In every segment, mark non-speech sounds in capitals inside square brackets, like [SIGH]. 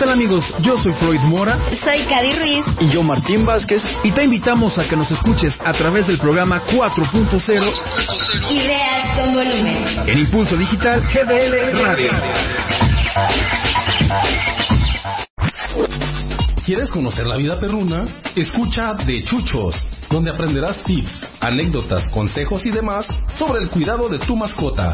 tal amigos? Yo soy Floyd Mora. Soy Cady Ruiz. Y yo Martín Vázquez. Y te invitamos a que nos escuches a través del programa 4.0 Ideas con volumen. En Impulso Digital GDL Radio. ¿Quieres conocer la vida perruna? Escucha De Chuchos, donde aprenderás tips, anécdotas, consejos y demás sobre el cuidado de tu mascota.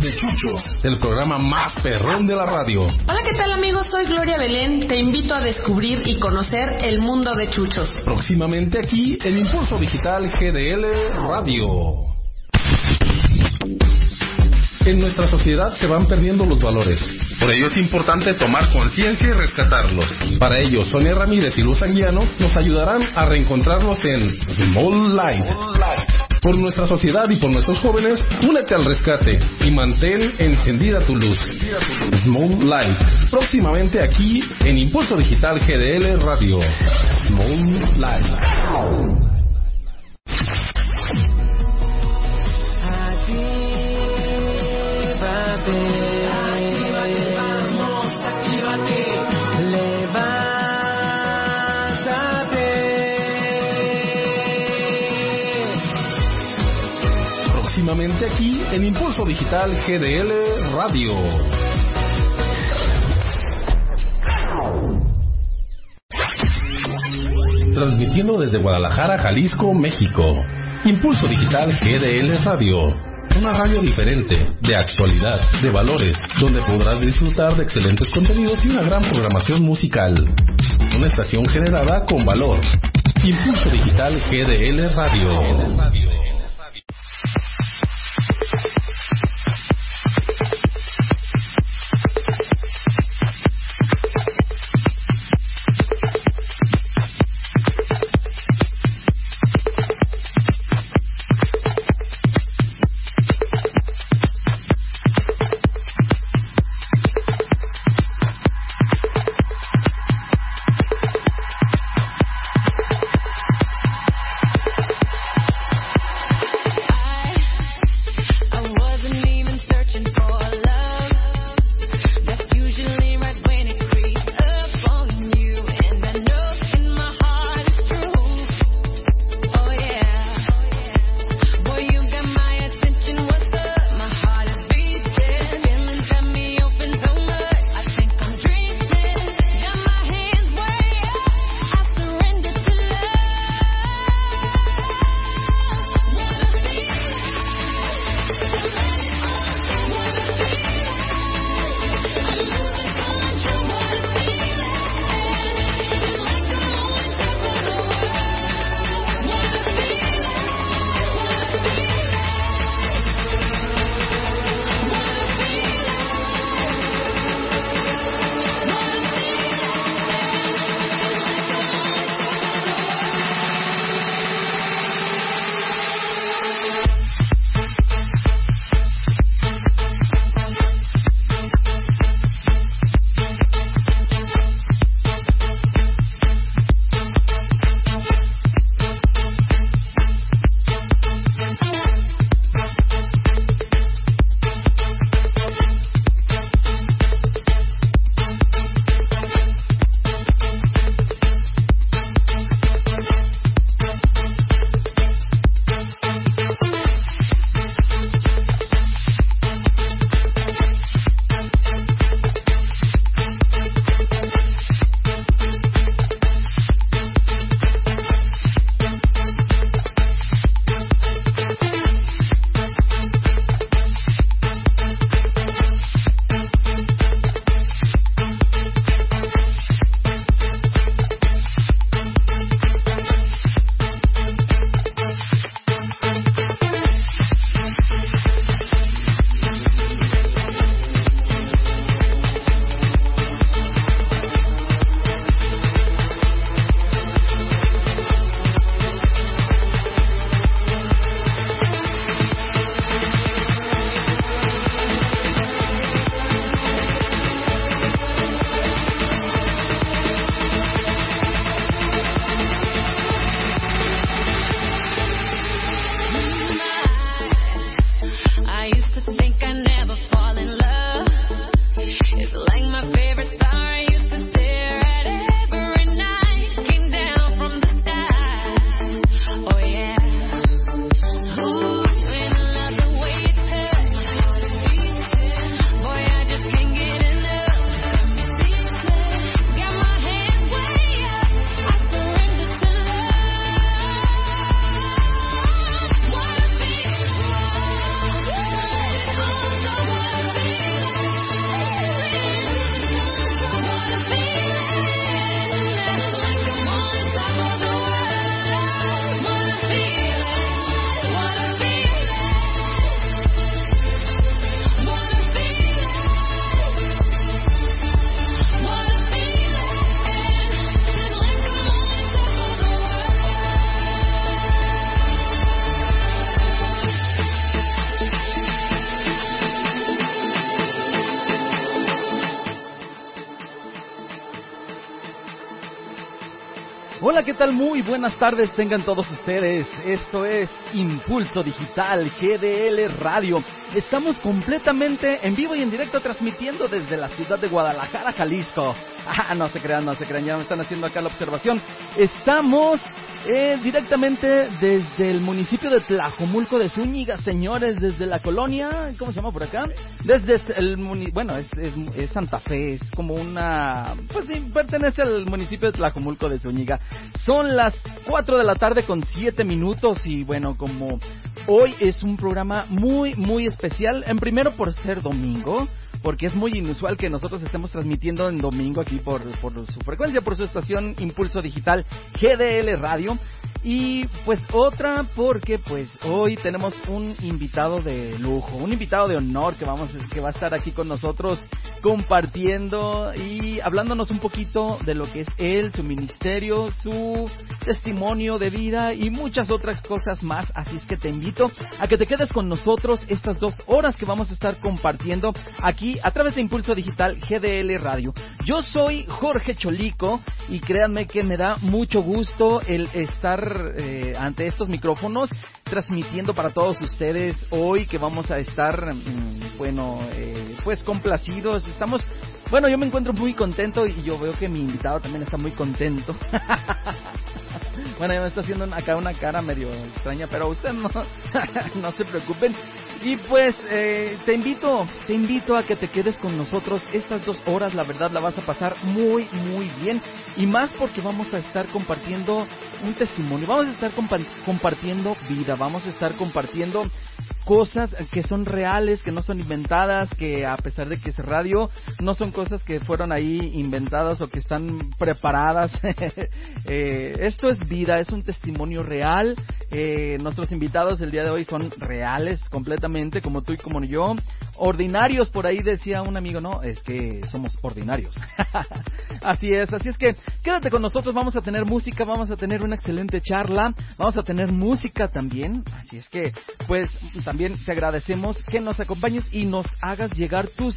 De Chuchos, el programa más perrón de la radio. Hola, ¿qué tal amigos? Soy Gloria Belén. Te invito a descubrir y conocer el mundo de Chuchos. Próximamente aquí en Impulso Digital GDL Radio. En nuestra sociedad se van perdiendo los valores. Por ello es importante tomar conciencia y rescatarlos. Para ello, Sonia Ramírez y Luz Anguiano nos ayudarán a reencontrarlos en Small Light. Por nuestra sociedad y por nuestros jóvenes, únete al rescate y mantén encendida tu luz. Small Light. Próximamente aquí en Impulso Digital GDL Radio. Small Light. Próximamente aquí en Impulso Digital GDL Radio. Transmitiendo desde Guadalajara, Jalisco, México. Impulso Digital GDL Radio. Una radio diferente, de actualidad, de valores, donde podrás disfrutar de excelentes contenidos y una gran programación musical. Una estación generada con valor. Impulso Digital GDL Radio. Tal? Muy buenas tardes tengan todos ustedes. Esto es Impulso Digital GDL Radio. Estamos completamente en vivo y en directo transmitiendo desde la ciudad de Guadalajara, Jalisco. [LAUGHS] Ah, no se crean, no se crean, ya me están haciendo acá la observación. Estamos eh, directamente desde el municipio de Tlajomulco de Zúñiga, señores, desde la colonia, ¿cómo se llama por acá? Desde el, bueno, es, es, es Santa Fe, es como una, pues sí, pertenece al municipio de Tlajomulco de Zúñiga. Son las 4 de la tarde con 7 minutos y bueno, como hoy es un programa muy, muy especial, en primero por ser domingo, porque es muy inusual que nosotros estemos transmitiendo en domingo aquí por, por su frecuencia, por su estación Impulso Digital GDL Radio. Y pues otra porque pues hoy tenemos un invitado de lujo, un invitado de honor que vamos que va a estar aquí con nosotros compartiendo y hablándonos un poquito de lo que es él, su ministerio, su testimonio de vida y muchas otras cosas más. Así es que te invito a que te quedes con nosotros estas dos horas que vamos a estar compartiendo aquí a través de Impulso Digital GDL Radio. Yo soy Jorge Cholico y créanme que me da mucho gusto el estar eh, ante estos micrófonos transmitiendo para todos ustedes hoy que vamos a estar, mm, bueno, eh, pues complacidos. Estamos, bueno, yo me encuentro muy contento y yo veo que mi invitado también está muy contento. [LAUGHS] bueno, ya me está haciendo acá una cara medio extraña, pero usted no, [LAUGHS] no se preocupen. Y pues eh, te invito, te invito a que te quedes con nosotros estas dos horas, la verdad la vas a pasar muy, muy bien. Y más porque vamos a estar compartiendo un testimonio, vamos a estar compartiendo vida, vamos a estar compartiendo cosas que son reales, que no son inventadas, que a pesar de que es radio, no son cosas que fueron ahí inventadas o que están preparadas. [LAUGHS] eh, esto es vida, es un testimonio real. Eh, nuestros invitados el día de hoy son reales completamente, como tú y como yo. Ordinarios, por ahí decía un amigo, no, es que somos ordinarios. [LAUGHS] así es, así es que quédate con nosotros, vamos a tener música, vamos a tener una excelente charla, vamos a tener música también. Así es que, pues, también te agradecemos que nos acompañes y nos hagas llegar tus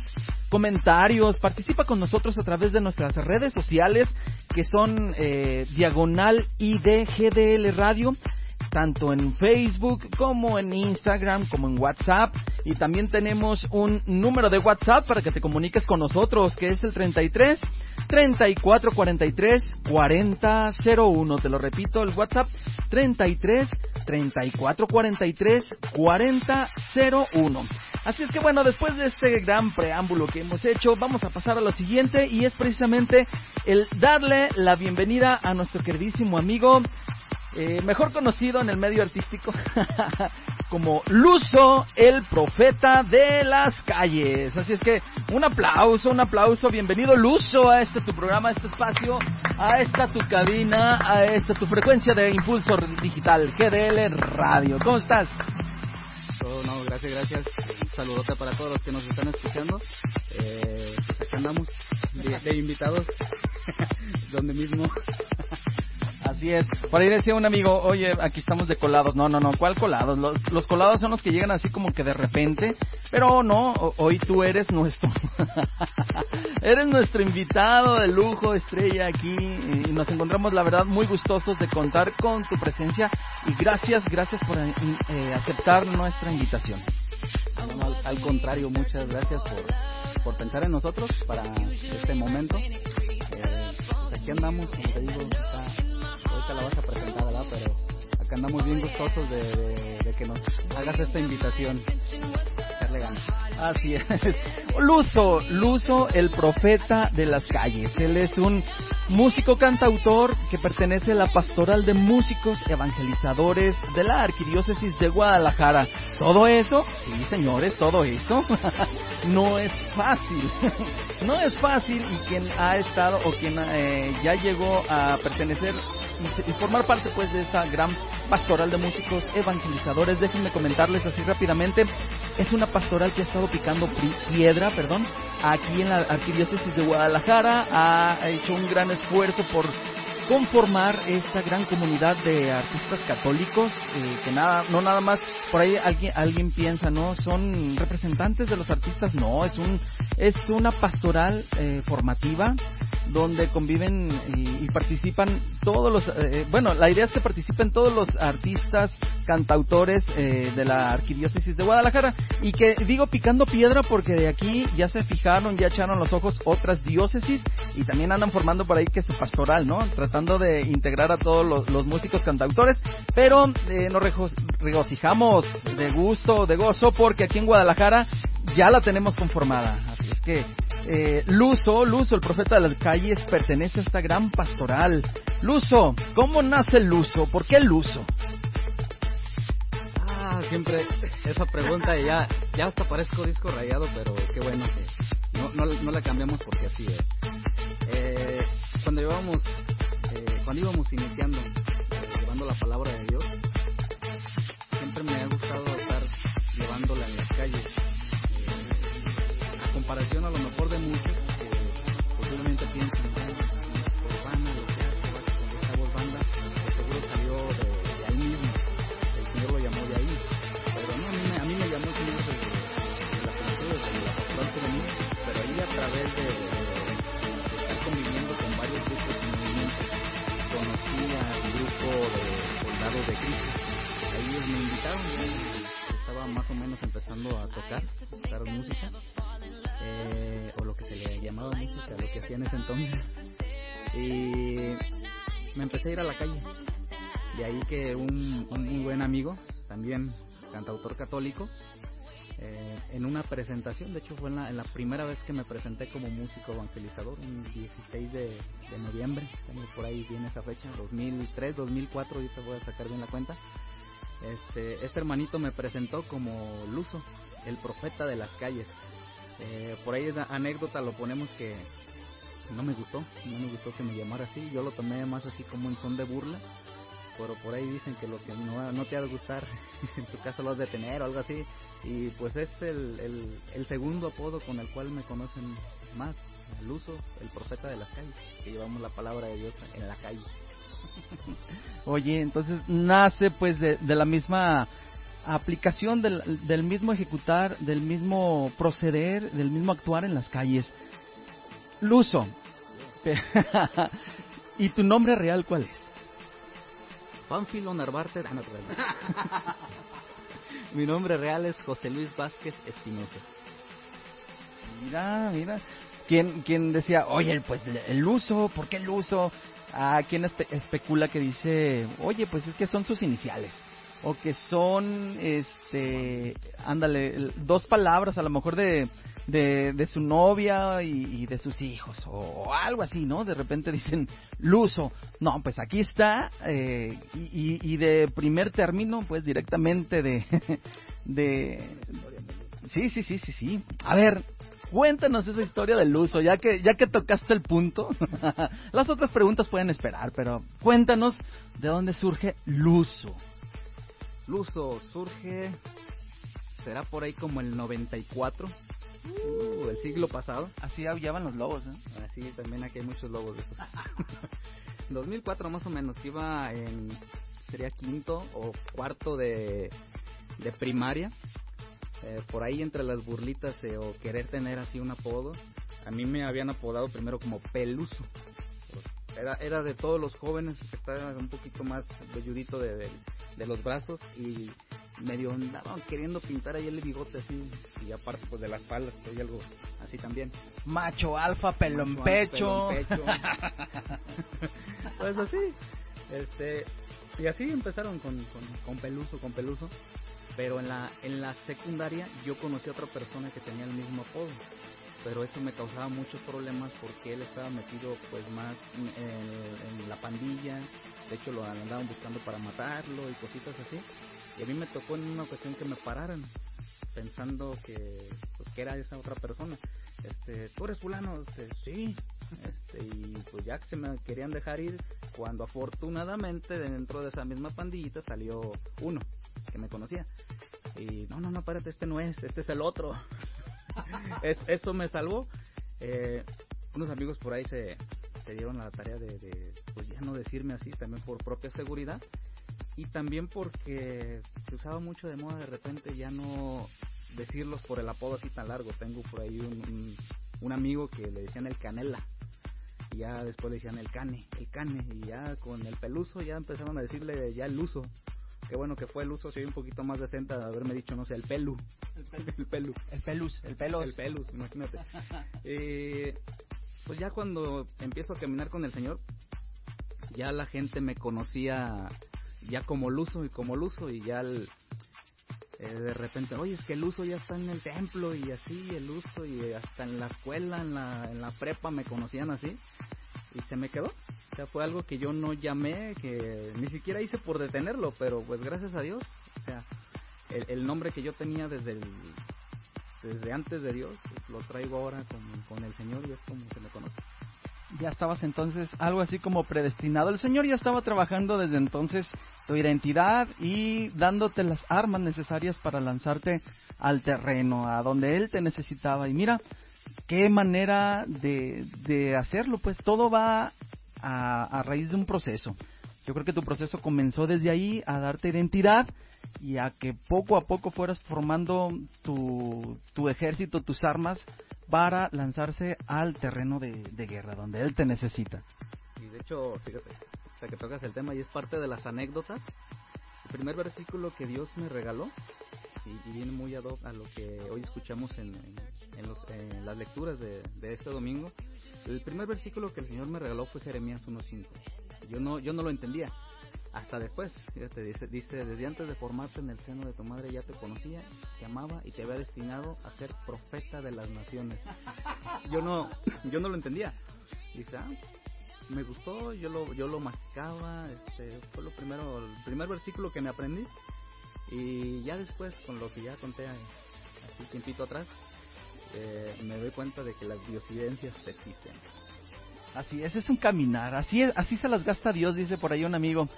comentarios. Participa con nosotros a través de nuestras redes sociales que son eh, Diagonal IDGDL Radio tanto en Facebook como en Instagram como en WhatsApp y también tenemos un número de WhatsApp para que te comuniques con nosotros que es el 33 34 43 40 01 te lo repito el WhatsApp 33 34 43 40 01 así es que bueno después de este gran preámbulo que hemos hecho vamos a pasar a lo siguiente y es precisamente el darle la bienvenida a nuestro queridísimo amigo eh, mejor conocido en el medio artístico [LAUGHS] como Luso, el profeta de las calles. Así es que un aplauso, un aplauso, bienvenido Luso a este tu programa, a este espacio, a esta tu cabina, a esta tu frecuencia de impulso digital, GDL Radio. ¿Cómo estás? Oh, no, gracias, gracias. Saludote para todos los que nos están escuchando. Eh, pues andamos de invitados, [LAUGHS] donde mismo. Así es. Por ahí decía un amigo, oye, aquí estamos de colados. No, no, no, ¿cuál colados? Los, colados son los que llegan así como que de repente. Pero no, hoy tú eres nuestro. [LAUGHS] eres nuestro invitado de lujo, estrella aquí. Y nos encontramos, la verdad, muy gustosos de contar con tu presencia. Y gracias, gracias por eh, aceptar nuestra invitación. al, al, contrario, muchas gracias por, por pensar en nosotros para este momento. Eh, pues aquí andamos, como te digo, está ahorita la vas a presentar, ¿verdad? Pero acá andamos bien gustosos de, de, de que nos hagas esta invitación. Así es. Luso, Luso, el profeta de las calles. Él es un músico cantautor que pertenece a la pastoral de músicos evangelizadores de la arquidiócesis de Guadalajara. Todo eso, sí señores, todo eso [LAUGHS] no es fácil. [LAUGHS] no es fácil y quien ha estado o quien eh, ya llegó a pertenecer y, y, formar parte pues de esta gran pastoral de músicos evangelizadores, déjenme comentarles así rápidamente, es una pastoral que ha estado picando piedra, perdón, aquí en la arquidiócesis de Guadalajara, ha hecho un gran esfuerzo por conformar esta gran comunidad de artistas católicos eh, que nada no nada más por ahí alguien alguien piensa no son representantes de los artistas no es un es una pastoral eh, formativa donde conviven y, participan todos los, eh, bueno, la idea es que participen todos los artistas, cantautores eh, de la arquidiócesis de Guadalajara y que digo picando piedra porque de aquí ya se fijaron, ya echaron los ojos otras diócesis y también andan formando por ahí que su pastoral, ¿no? Tratando de integrar a todos los, músicos cantautores, pero eh, nos regocijamos de gusto, de gozo, porque aquí en Guadalajara ya la tenemos conformada. Así es que eh, Luzo, Luzo, el profeta de las calles, pertenece a esta gran pastoral. Luzo, ¿cómo nace el Luzo? ¿Por qué el Luzo? Ah, siempre esa pregunta ya, ya hasta parezco disco rayado, pero qué bueno que no, no, no la cambiamos porque así es. Eh, cuando íbamos, eh, cuando íbamos iniciando, eh, llevando la palabra de Dios, siempre me ha gustado estar llevándola en las calles comparación a lo mejor de muchos posiblemente piensan, por banda, lo que hace, esta voz banda, seguro salió de, ahí mismo, el Señor lo llamó de ahí, pero no, a mí, a mí me llamó el Señor desde, desde la cultura, desde la pastoral pero ahí a través de, estar conviviendo con varios grupos y movimientos, conocí al grupo de soldados de Cristo, ahí me invitaron, estaba más o menos empezando a tocar, tocar música, eh, o lo que se le llamaba música, lo que hacía en ese entonces. Y me empecé a ir a la calle. De ahí que un, un buen amigo, también cantautor católico, eh, en una presentación, de hecho fue en la, en la, primera vez que me presenté como músico evangelizador, un 16 de, de noviembre, por ahí viene esa fecha, 2003, 2004, ahorita voy a sacar bien la cuenta. Este, este hermanito me presentó como Luzo, el profeta de las calles. Eh, por ahí esa anécdota lo ponemos que no me gustó, no me gustó que me llamara así, yo lo tomé más así como en son de burla, pero por ahí dicen que lo que no, no te ha de gustar, [LAUGHS] en tu caso lo has de tener o algo así, y pues es el, el, el segundo apodo con el cual me conocen más, el uso, el profeta de las calles, que llevamos la palabra de Dios en la calle. [LAUGHS] Oye, entonces nace pues de, de la misma aplicación del, del mismo ejecutar, del mismo proceder, del mismo actuar en las calles. Luso. [LAUGHS] ¿Y tu nombre real cuál es? Panfilo Narvarte. Ah, [LAUGHS] Mi nombre real es José Luis Vázquez Espinosa. Mira, mira. ¿Quién, quién decía, oye, pues el uso, ¿por qué el uso? Ah, ¿quién especula que dice, oye, pues es que son sus iniciales? O que son, este, ándale, dos palabras a lo mejor de, de, su novia y, de sus hijos, o, algo así, ¿no? De repente dicen, Luso, no, pues aquí está, eh, y, y, de primer término, pues directamente de, [LAUGHS] de, sí, sí, sí, sí, sí. A ver, cuéntanos esa historia del Luso, ya que, ya que tocaste el punto. [LAUGHS] Las otras preguntas pueden esperar, pero cuéntanos de dónde surge Luso. Luso surge, será por ahí como el 94, uh, el siglo pasado. Así aullaban los lobos, ¿eh? Así también aquí hay muchos lobos de esos. [LAUGHS] 2004 más o menos, iba en, sería quinto o cuarto de, de primaria. Eh, por ahí entre las burlitas eh, o querer tener así un apodo, a mí me habían apodado primero como Peluso. Era, era de todos los jóvenes que estaba un poquito más velludito de, de, los brazos y medio andaban queriendo pintar ahí el bigote así y aparte pues de las palas soy algo así también. Macho alfa pelo en pecho, [LAUGHS] pues así. Este y así empezaron con, con, con peluso con peluso. Pero en la en la secundaria yo conocí a otra persona que tenía el mismo apodo pero eso me causaba muchos problemas porque él estaba metido pues más en, la pandilla, de hecho lo andaban buscando para matarlo y cositas así, y a mí me tocó en una ocasión que me pararan pensando que pues que era esa otra persona. Este tú eres fulano este, sí este y pues ya que se me querían dejar ir cuando afortunadamente dentro de esa misma pandillita salió uno que me conocía. Y no no no espérate este no es este es el otro [LAUGHS] es, esto me salvó. Eh, unos amigos por ahí se, se dieron la tarea de, pues ya no decirme así, también por propia seguridad. Y también porque se usaba mucho de moda de repente ya no decirlos por el apodo así tan largo. Tengo por ahí un, un, amigo que le decían el canela. Y ya después le decían el cane, el cane. Y ya con el peluso ya empezaron a decirle ya el uso. Qué bueno que fue el uso, soy un poquito más decente de haberme dicho, no sé, el pelu. El pelu. El pelu. El pelus, el pelos. El pelus, imagínate. Eh, pues ya cuando empiezo a caminar con el Señor, ya la gente me conocía ya como Luso y como Luso y ya el- eh, de repente, oye, es que el uso ya está en el templo y así, el uso y hasta en la escuela, en la, en la prepa me conocían así y se me quedó. O sea, fue algo que yo no llamé, que ni siquiera hice por detenerlo, pero pues gracias a Dios, o sea, el, nombre que yo tenía desde el, desde antes de Dios, pues, lo traigo ahora con, con el Señor y es como se me conoce. Ya estabas entonces algo así como predestinado. El Señor ya estaba trabajando desde entonces tu identidad y dándote las armas necesarias para lanzarte al terreno, a donde Él te necesitaba. Y mira, qué manera de, de hacerlo, pues todo va a, a raíz de un proceso. Yo creo que tu proceso comenzó desde ahí a darte identidad y a que poco a poco fueras formando tu, tu ejército, tus armas para lanzarse al terreno de, de guerra, donde él te necesita. Y de hecho, fíjate, sea, que tocas el tema y es parte de las anécdotas. El primer versículo que Dios me regaló, y, viene muy ad a lo que hoy escuchamos en, en- en los- en las lecturas de, de este domingo, el primer versículo que el Señor me regaló fue Jeremías 1.5. Yo no, yo no lo entendía. Hasta después, fíjate, dice, dice, desde antes de formarte en el seno de tu madre ya te conocía, te amaba y te había destinado a ser profeta de las naciones. Yo no, yo no lo entendía. Dije, ah, me gustó, yo lo, yo lo masticaba, este, fue lo primero, el primer versículo que me aprendí. Y ya después, con lo que ya conté así tiempito atrás, eh, me doy cuenta de que las diosidencias existen. Así es, es un caminar, así es, así se las gasta Dios, dice por ahí un amigo,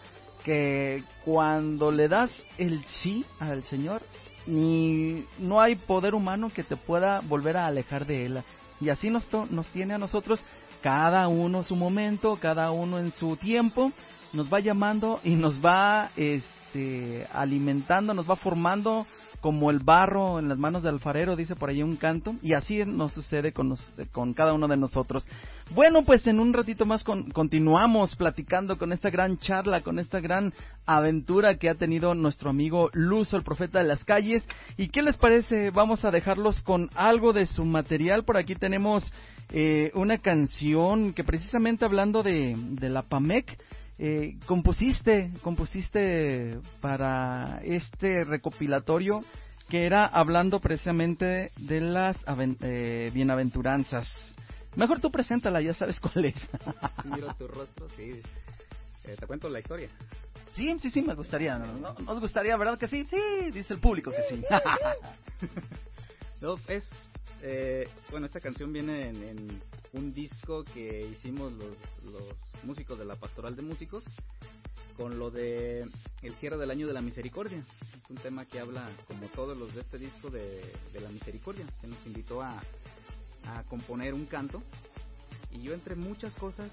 que cuando le das el sí al Señor, ni no hay poder humano que te pueda volver a alejar de él. Y así nos, nos tiene a nosotros, cada uno su momento, cada uno en su tiempo, nos va llamando y nos va este, alimentando, nos va formando como el barro en las manos del alfarero, dice por ahí un canto, y así nos sucede con, nos- con cada uno de nosotros. Bueno, pues en un ratito más con- continuamos platicando con esta gran charla, con esta gran aventura que ha tenido nuestro amigo Luzo, el profeta de las calles. ¿Y qué les parece? Vamos a dejarlos con algo de su material. Por aquí tenemos eh, una canción que precisamente hablando de, de la PAMEC, eh, compusiste, compusiste para este recopilatorio que era hablando precisamente de las eh, bienaventuranzas. Mejor tú preséntala, ya sabes cuál es. Miro tu rostro, sí. Eh, te cuento la historia. sí, sí, sí, me gustaría. ¿No? ¿Nos gustaría, verdad que sí? Sí, dice el público que sí. [LAUGHS] No, es. Eh, bueno, esta canción viene en, un disco que hicimos los, los músicos de la Pastoral de Músicos con lo de el cierre del año de la misericordia. Es un tema que habla, como todos los de este disco, de, la misericordia. Se nos invitó a, a componer un canto y yo entre muchas cosas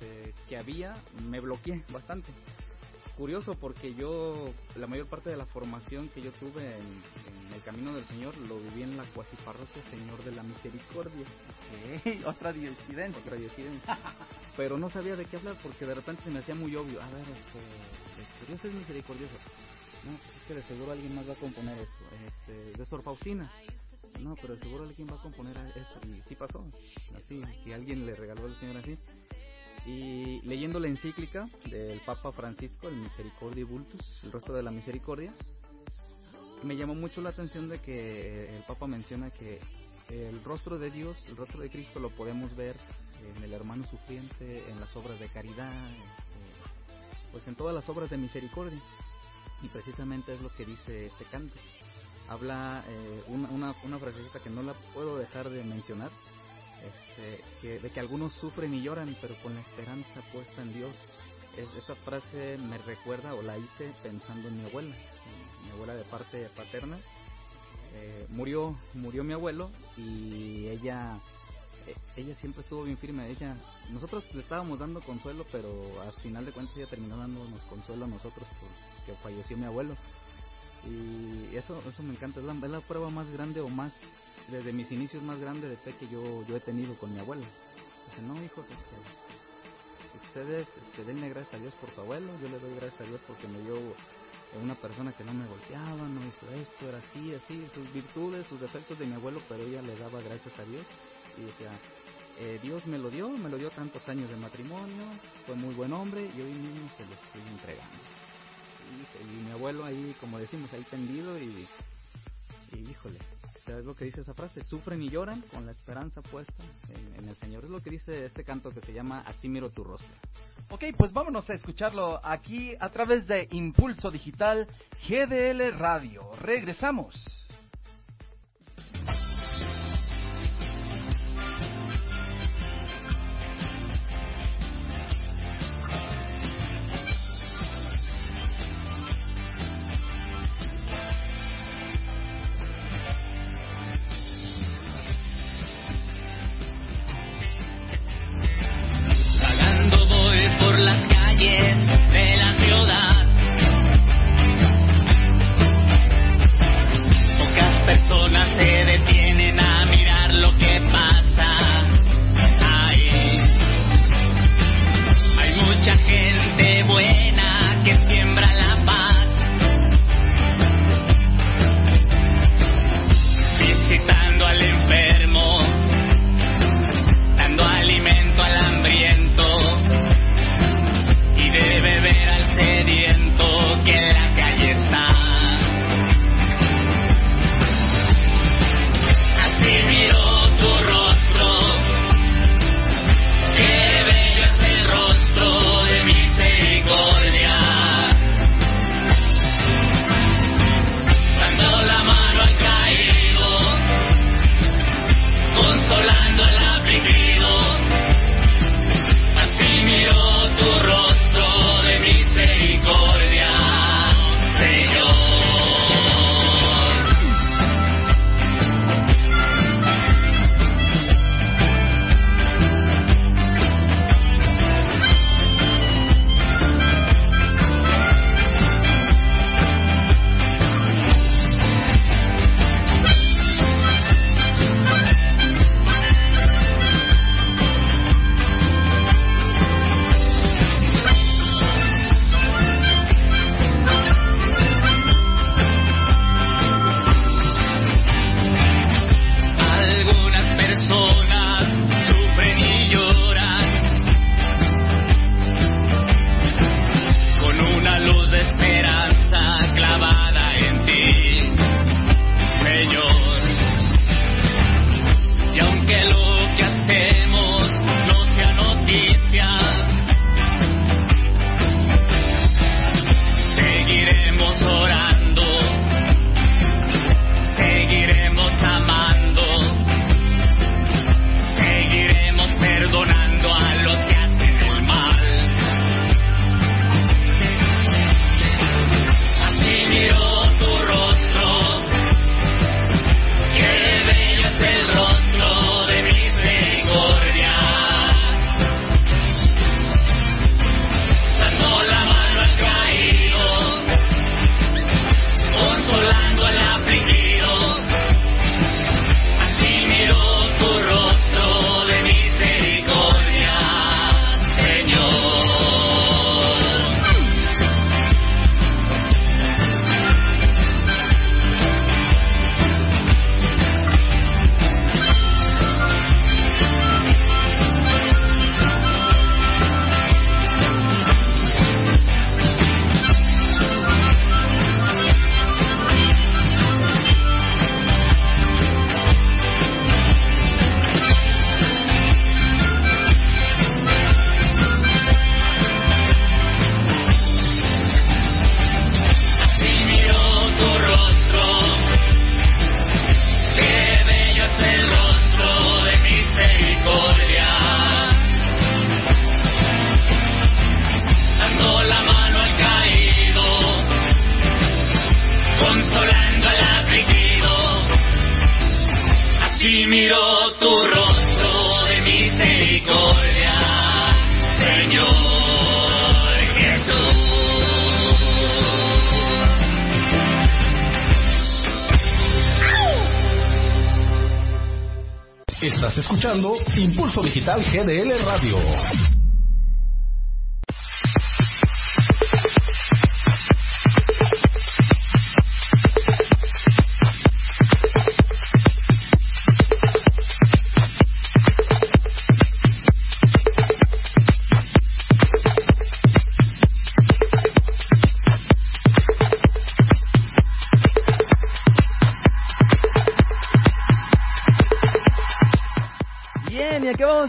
este, que había me bloqueé bastante. Curioso porque yo la mayor parte de la formación que yo tuve en, en el camino del Señor lo viví en la cuasi parroquia Señor de la Misericordia. [LAUGHS] Otra disidencia. Otra disidencia. [LAUGHS] Pero no sabía de qué hablar porque de repente se me hacía muy obvio. A ver, este, este, Dios es misericordioso. No, pues es que de seguro alguien más va a componer esto. Este, de Sor Faustina. No, pero de seguro alguien va a componer esto. Y sí pasó. Así, que alguien le regaló al Señor así. Y leyendo la encíclica del Papa Francisco, el Misericordia Vultus, el rostro de la misericordia, me llamó mucho la atención de que el Papa menciona que el rostro de Dios, el rostro de Cristo lo podemos ver en el hermano sufriente, en las obras de caridad, este, pues en todas las obras de misericordia. Y precisamente es lo que dice este canto. Habla eh, una, una, una frasecita que no la puedo dejar de mencionar, este, que, de que algunos sufren y lloran, pero con la esperanza puesta en Dios. Es, esa frase me recuerda o la hice pensando en mi abuela, mi abuela de parte paterna. Eh, murió, murió mi abuelo y ella, eh, ella siempre estuvo bien firme. Ella, nosotros le estábamos dando consuelo, pero al final de cuentas ella terminó dándonos consuelo a nosotros porque falleció mi abuelo. Y eso, eso me encanta, es la, es la prueba más grande o más, desde mis inicios más grande de fe que yo, yo he tenido con mi abuela. Dice, no, hijos, este, ustedes este, denle gracias a Dios por tu abuelo, yo le doy gracias a Dios porque me dio una persona que no me golpeaba, no hizo esto, era así, así, sus virtudes, sus defectos de mi abuelo, pero ella le daba gracias a Dios y decía, eh, Dios me lo dio, me lo dio tantos años de matrimonio, fue muy buen hombre y hoy mismo se lo estoy entregando. Y, mi abuelo ahí, como decimos, ahí tendido y, y híjole, ¿sabes lo que dice esa frase? Sufren y lloran con la esperanza puesta en, en el Señor. Es lo que dice este canto que se llama Así miro tu rostro. Ok, pues vámonos a escucharlo aquí a través de Impulso Digital GDL Radio. Regresamos.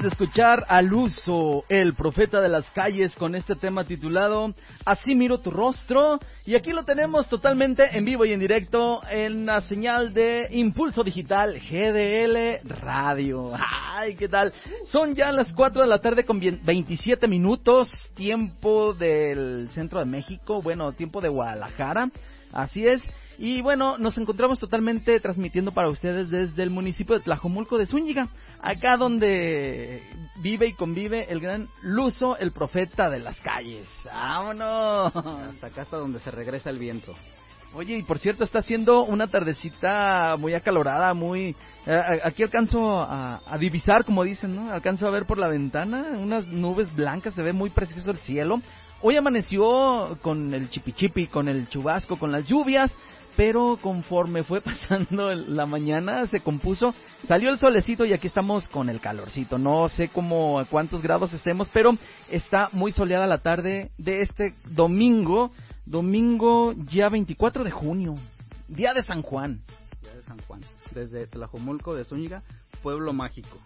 De escuchar al uso, el profeta de las calles, con este tema titulado Así miro tu rostro. Y aquí lo tenemos totalmente en vivo y en directo en la señal de Impulso Digital GDL Radio. Ay, ¿qué tal? Son ya las 4 de la tarde con bien- 27 minutos, tiempo del centro de México, bueno, tiempo de Guadalajara. Así es. Y bueno, nos encontramos totalmente transmitiendo para ustedes desde el municipio de Tlajomulco de Zúñiga, acá donde vive y convive el gran Luso, el profeta de las calles. ¡Vámonos! Hasta acá hasta donde se regresa el viento. Oye, y por cierto, está haciendo una tardecita muy acalorada, muy... eh, aquí alcanzo a, a divisar, como dicen, ¿no? Alcanzo a ver por la ventana unas nubes blancas, se ve muy precioso el cielo. Hoy amaneció con el chipichipi, con el chubasco, con las lluvias, pero conforme fue [LAUGHS] pasando la mañana se compuso, salió el solecito y aquí estamos con el calorcito. No sé cómo a cuántos grados estemos, pero está muy soleada la tarde de este domingo, domingo ya 24 de junio, día de San Juan. Ya de San Juan. Desde Tlajomulco de Zúñiga, pueblo mágico.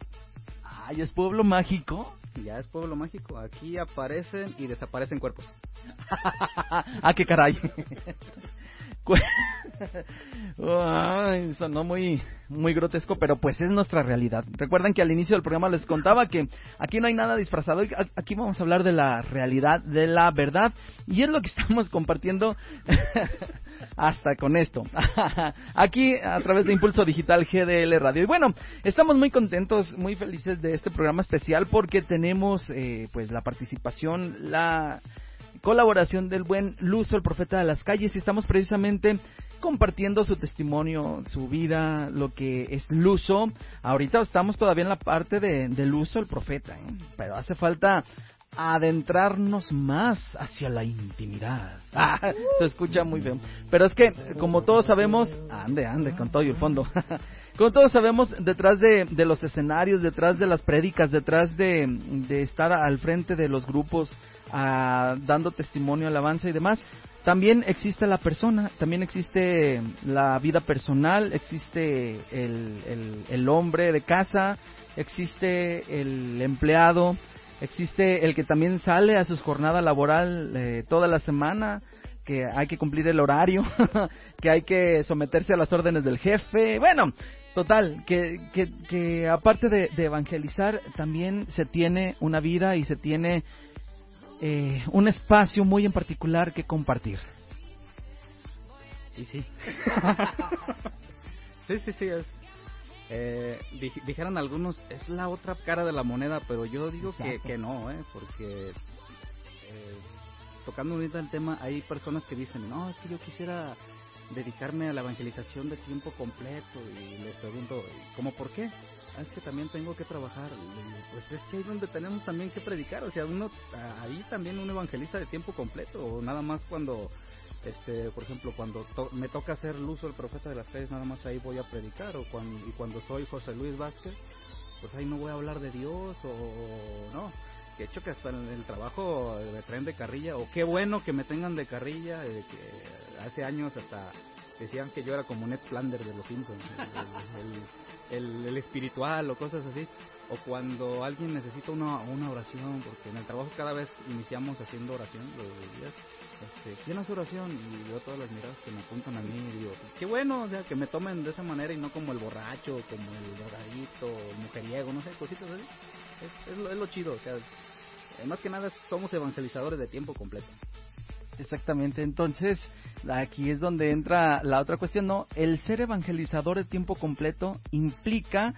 Ay, es pueblo mágico. Ya es pueblo mágico. Aquí aparecen y desaparecen cuerpos. [LAUGHS] ah, qué caray. [LAUGHS] [LAUGHS] Sonó muy, muy grotesco, pero pues es nuestra realidad. Recuerdan que al inicio del programa les contaba que aquí no hay nada disfrazado, aquí vamos a hablar de la realidad, de la verdad, y es lo que [LAUGHS] estamos compartiendo [LAUGHS] hasta con esto. aquí a través de Impulso Digital GDL Radio. Y bueno, estamos muy contentos, muy felices de este programa especial porque tenemos eh, pues la participación, la colaboración del buen Luzo, el profeta de las calles, y estamos precisamente compartiendo su testimonio, su vida, lo que es Luzo. Ahorita estamos todavía en la parte de, de Luzo, el profeta, ¿eh? pero hace falta adentrarnos más hacia la intimidad. [LAUGHS] Ah, se escucha muy feo. Pero es que, como todos sabemos, ande, ande, con todo y el fondo. [LAUGHS] Como todos sabemos, detrás de, de los escenarios, detrás de las prédicas, detrás de, de estar al frente de los grupos, ah, dando testimonio, alabanza y demás, también existe la persona, también existe la vida personal, existe el, el, el hombre de casa, existe el empleado, existe el que también sale a su jornada laboral eh, toda la semana, que hay que cumplir el horario, [LAUGHS] que hay que someterse a las órdenes del jefe, bueno, total, que, que, que aparte de, de evangelizar, también se tiene una vida y se tiene eh, un espacio muy en particular que compartir. Y sí. [LAUGHS] sí, sí, sí, es... Eh, dij- dijeran algunos, es la otra cara de la moneda, pero yo digo que, que no, ¿eh? Porque eh, tocando ahorita el tema, hay personas que dicen, no, es que yo quisiera dedicarme a la evangelización de tiempo completo y les pregunto, ¿cómo por qué? "Ah, es que también tengo que trabajar. Pues es que ahí donde tenemos también que predicar, o sea, uno ahí también un evangelista de tiempo completo, o nada más cuando este por ejemplo cuando to- me toca hacer el uso del profeta de las calles nada más ahí voy a predicar o cuando y cuando soy José Luis Vázquez pues ahí no voy a hablar de Dios o no que hecho que hasta en el trabajo me traen de carrilla o qué bueno que me tengan de carrilla eh, hace años hasta decían que yo era como Ned Flanders de los Simpsons el, el- espiritual o cosas así o cuando alguien necesita una, una oración porque en el trabajo cada vez iniciamos haciendo oración los días este, ¿quién hace oración? Y yo todas las miradas que me apuntan a mí y digo, pues, qué bueno, o sea, que me tomen de esa manera y no como el borracho, como el drogadito, el mujeriego, no sé, cositas así. Es, es lo, es lo chido, o sea, eh, más que nada somos evangelizadores de tiempo completo. Exactamente, entonces aquí es donde entra la otra cuestión, ¿no? El ser evangelizador de tiempo completo implica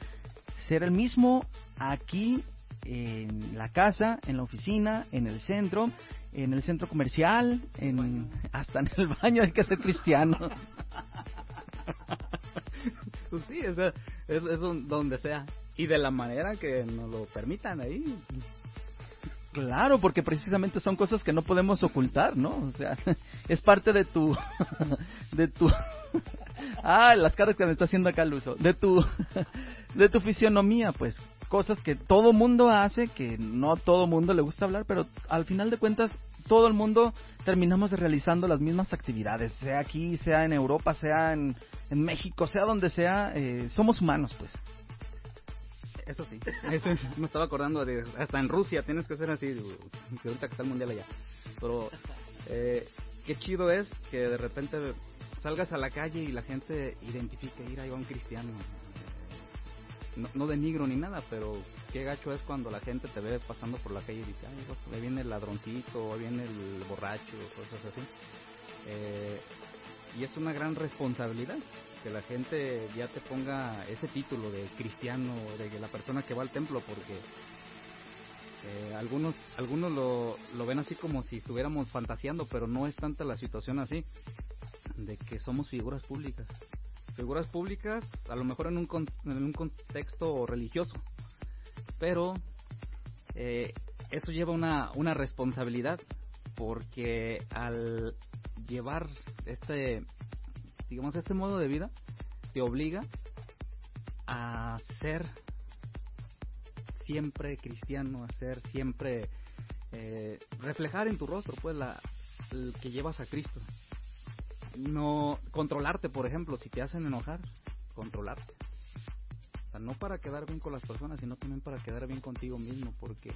ser el mismo aquí en la casa, en la oficina, en el centro, en el centro comercial, en hasta en el baño hay que ser cristiano. [LAUGHS] pues sí, o sea, es, donde sea. y de la manera que nos lo permitan ahí. Claro, porque precisamente son cosas que no podemos ocultar, ¿no? O sea, [LAUGHS] es parte de tu, [LAUGHS] de tu, [LAUGHS] ah, las caras que me está haciendo acá el uso, de tu, de tu fisionomía, pues, cosas que todo mundo hace, que no todo mundo le gusta hablar, pero al final de cuentas todo el mundo terminamos realizando las mismas actividades, sea aquí, sea en Europa, sea en, en México, sea donde sea, eh, somos humanos, pues. Eso sí, eso me estaba acordando de hasta en Rusia tienes que ser así, que ahorita que está el mundial allá. Pero eh, qué chido es que de repente salgas a la calle y la gente identifique, ir ahí va un cristiano. No, no denigro ni nada, pero qué gacho es cuando la gente te ve pasando por la calle y dice, ay, pues, ahí viene el ladroncito, ahí viene el borracho, cosas así. Eh, y es una gran responsabilidad que la gente ya te ponga ese título de cristiano, de la persona que va al templo, porque eh, algunos algunos lo, lo ven así como si estuviéramos fantaseando, pero no es tanta la situación así, de que somos figuras públicas. Figuras públicas, a lo mejor en un, en un contexto religioso, pero eh, eso lleva una, una responsabilidad, porque al llevar este digamos, este modo de vida te obliga a ser siempre cristiano, a ser siempre eh, reflejar en tu rostro, pues, la, el que llevas a Cristo. No controlarte, por ejemplo, si te hacen enojar, controlarte. O sea, no para quedar bien con las personas, sino también para quedar bien contigo mismo, porque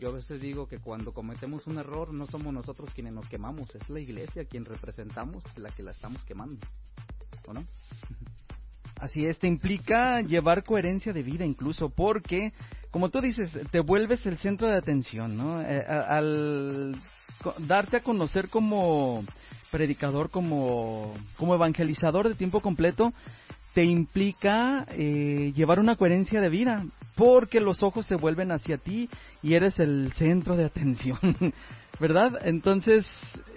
yo a veces digo que cuando cometemos un error no somos nosotros quienes nos quemamos, es la iglesia quien representamos la que la estamos quemando. ¿O no? [LAUGHS] Así es, te implica llevar coherencia de vida incluso, porque, como tú dices, te vuelves el centro de atención, ¿no? Eh, al darte a conocer como predicador, como, como evangelizador de tiempo completo, te implica eh, llevar una coherencia de vida, porque los ojos se vuelven hacia ti y eres el centro de atención, [LAUGHS] ¿verdad? Entonces,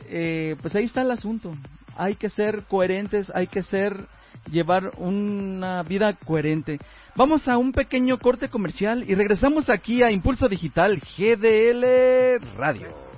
eh, pues ahí está el asunto. Hay que ser coherentes, hay que ser, llevar una vida coherente. Vamos a un pequeño corte comercial y regresamos aquí a Impulso Digital GDL Radio.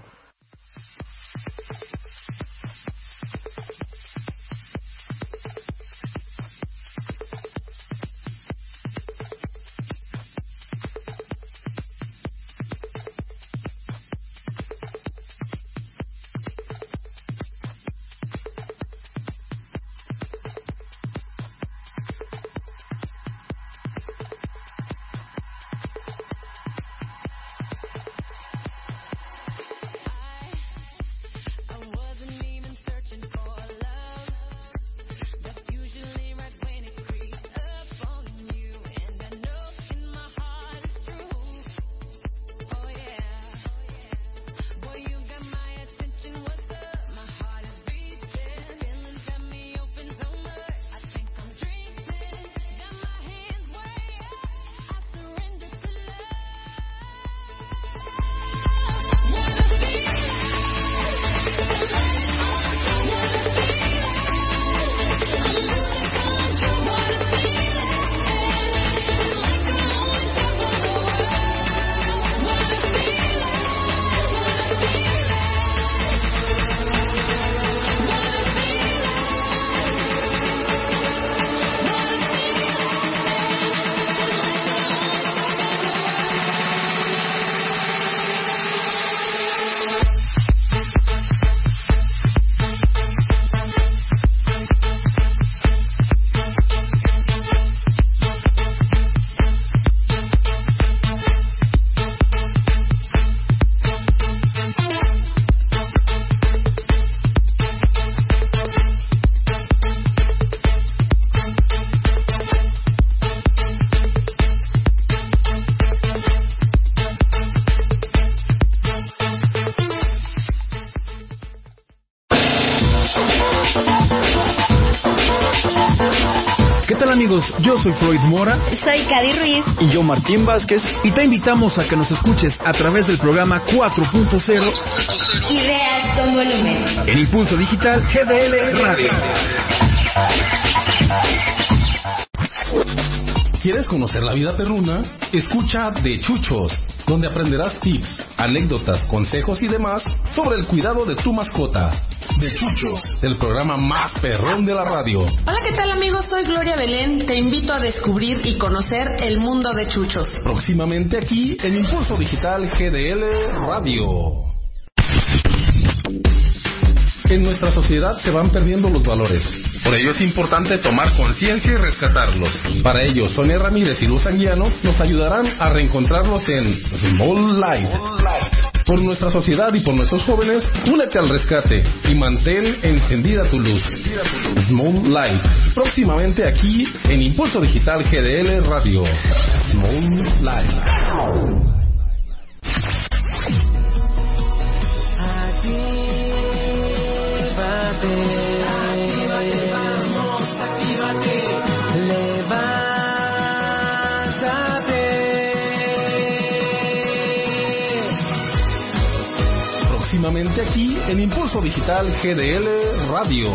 Soy Floyd Mora. Soy Cady Ruiz. Y yo Martín Vázquez. Y te invitamos a que nos escuches a través del programa 4.0 Ideas con volumen. En Impulso Digital GDL Radio. ¿Quieres conocer la vida perruna? Escucha De Chuchos, donde aprenderás tips, anécdotas, consejos y demás sobre el cuidado de tu mascota. De Chuchos, el programa más perrón de la radio. Hola, ¿qué tal amigos? Soy Gloria Belén. Te invito a descubrir y conocer el mundo de Chuchos. Próximamente aquí en Impulso Digital GDL Radio. En nuestra sociedad se van perdiendo los valores. Por ello es importante tomar conciencia y rescatarlos. Para ello, Sonia Ramírez y Luz Anguiano nos ayudarán a reencontrarlos en Small Light. Por nuestra sociedad y por nuestros jóvenes, únete al rescate y mantén encendida tu luz. Small Light. Próximamente aquí en Impulso Digital GDL Radio. Small Light. Actívate, Próximamente aquí en Impulso Digital GDL Radio.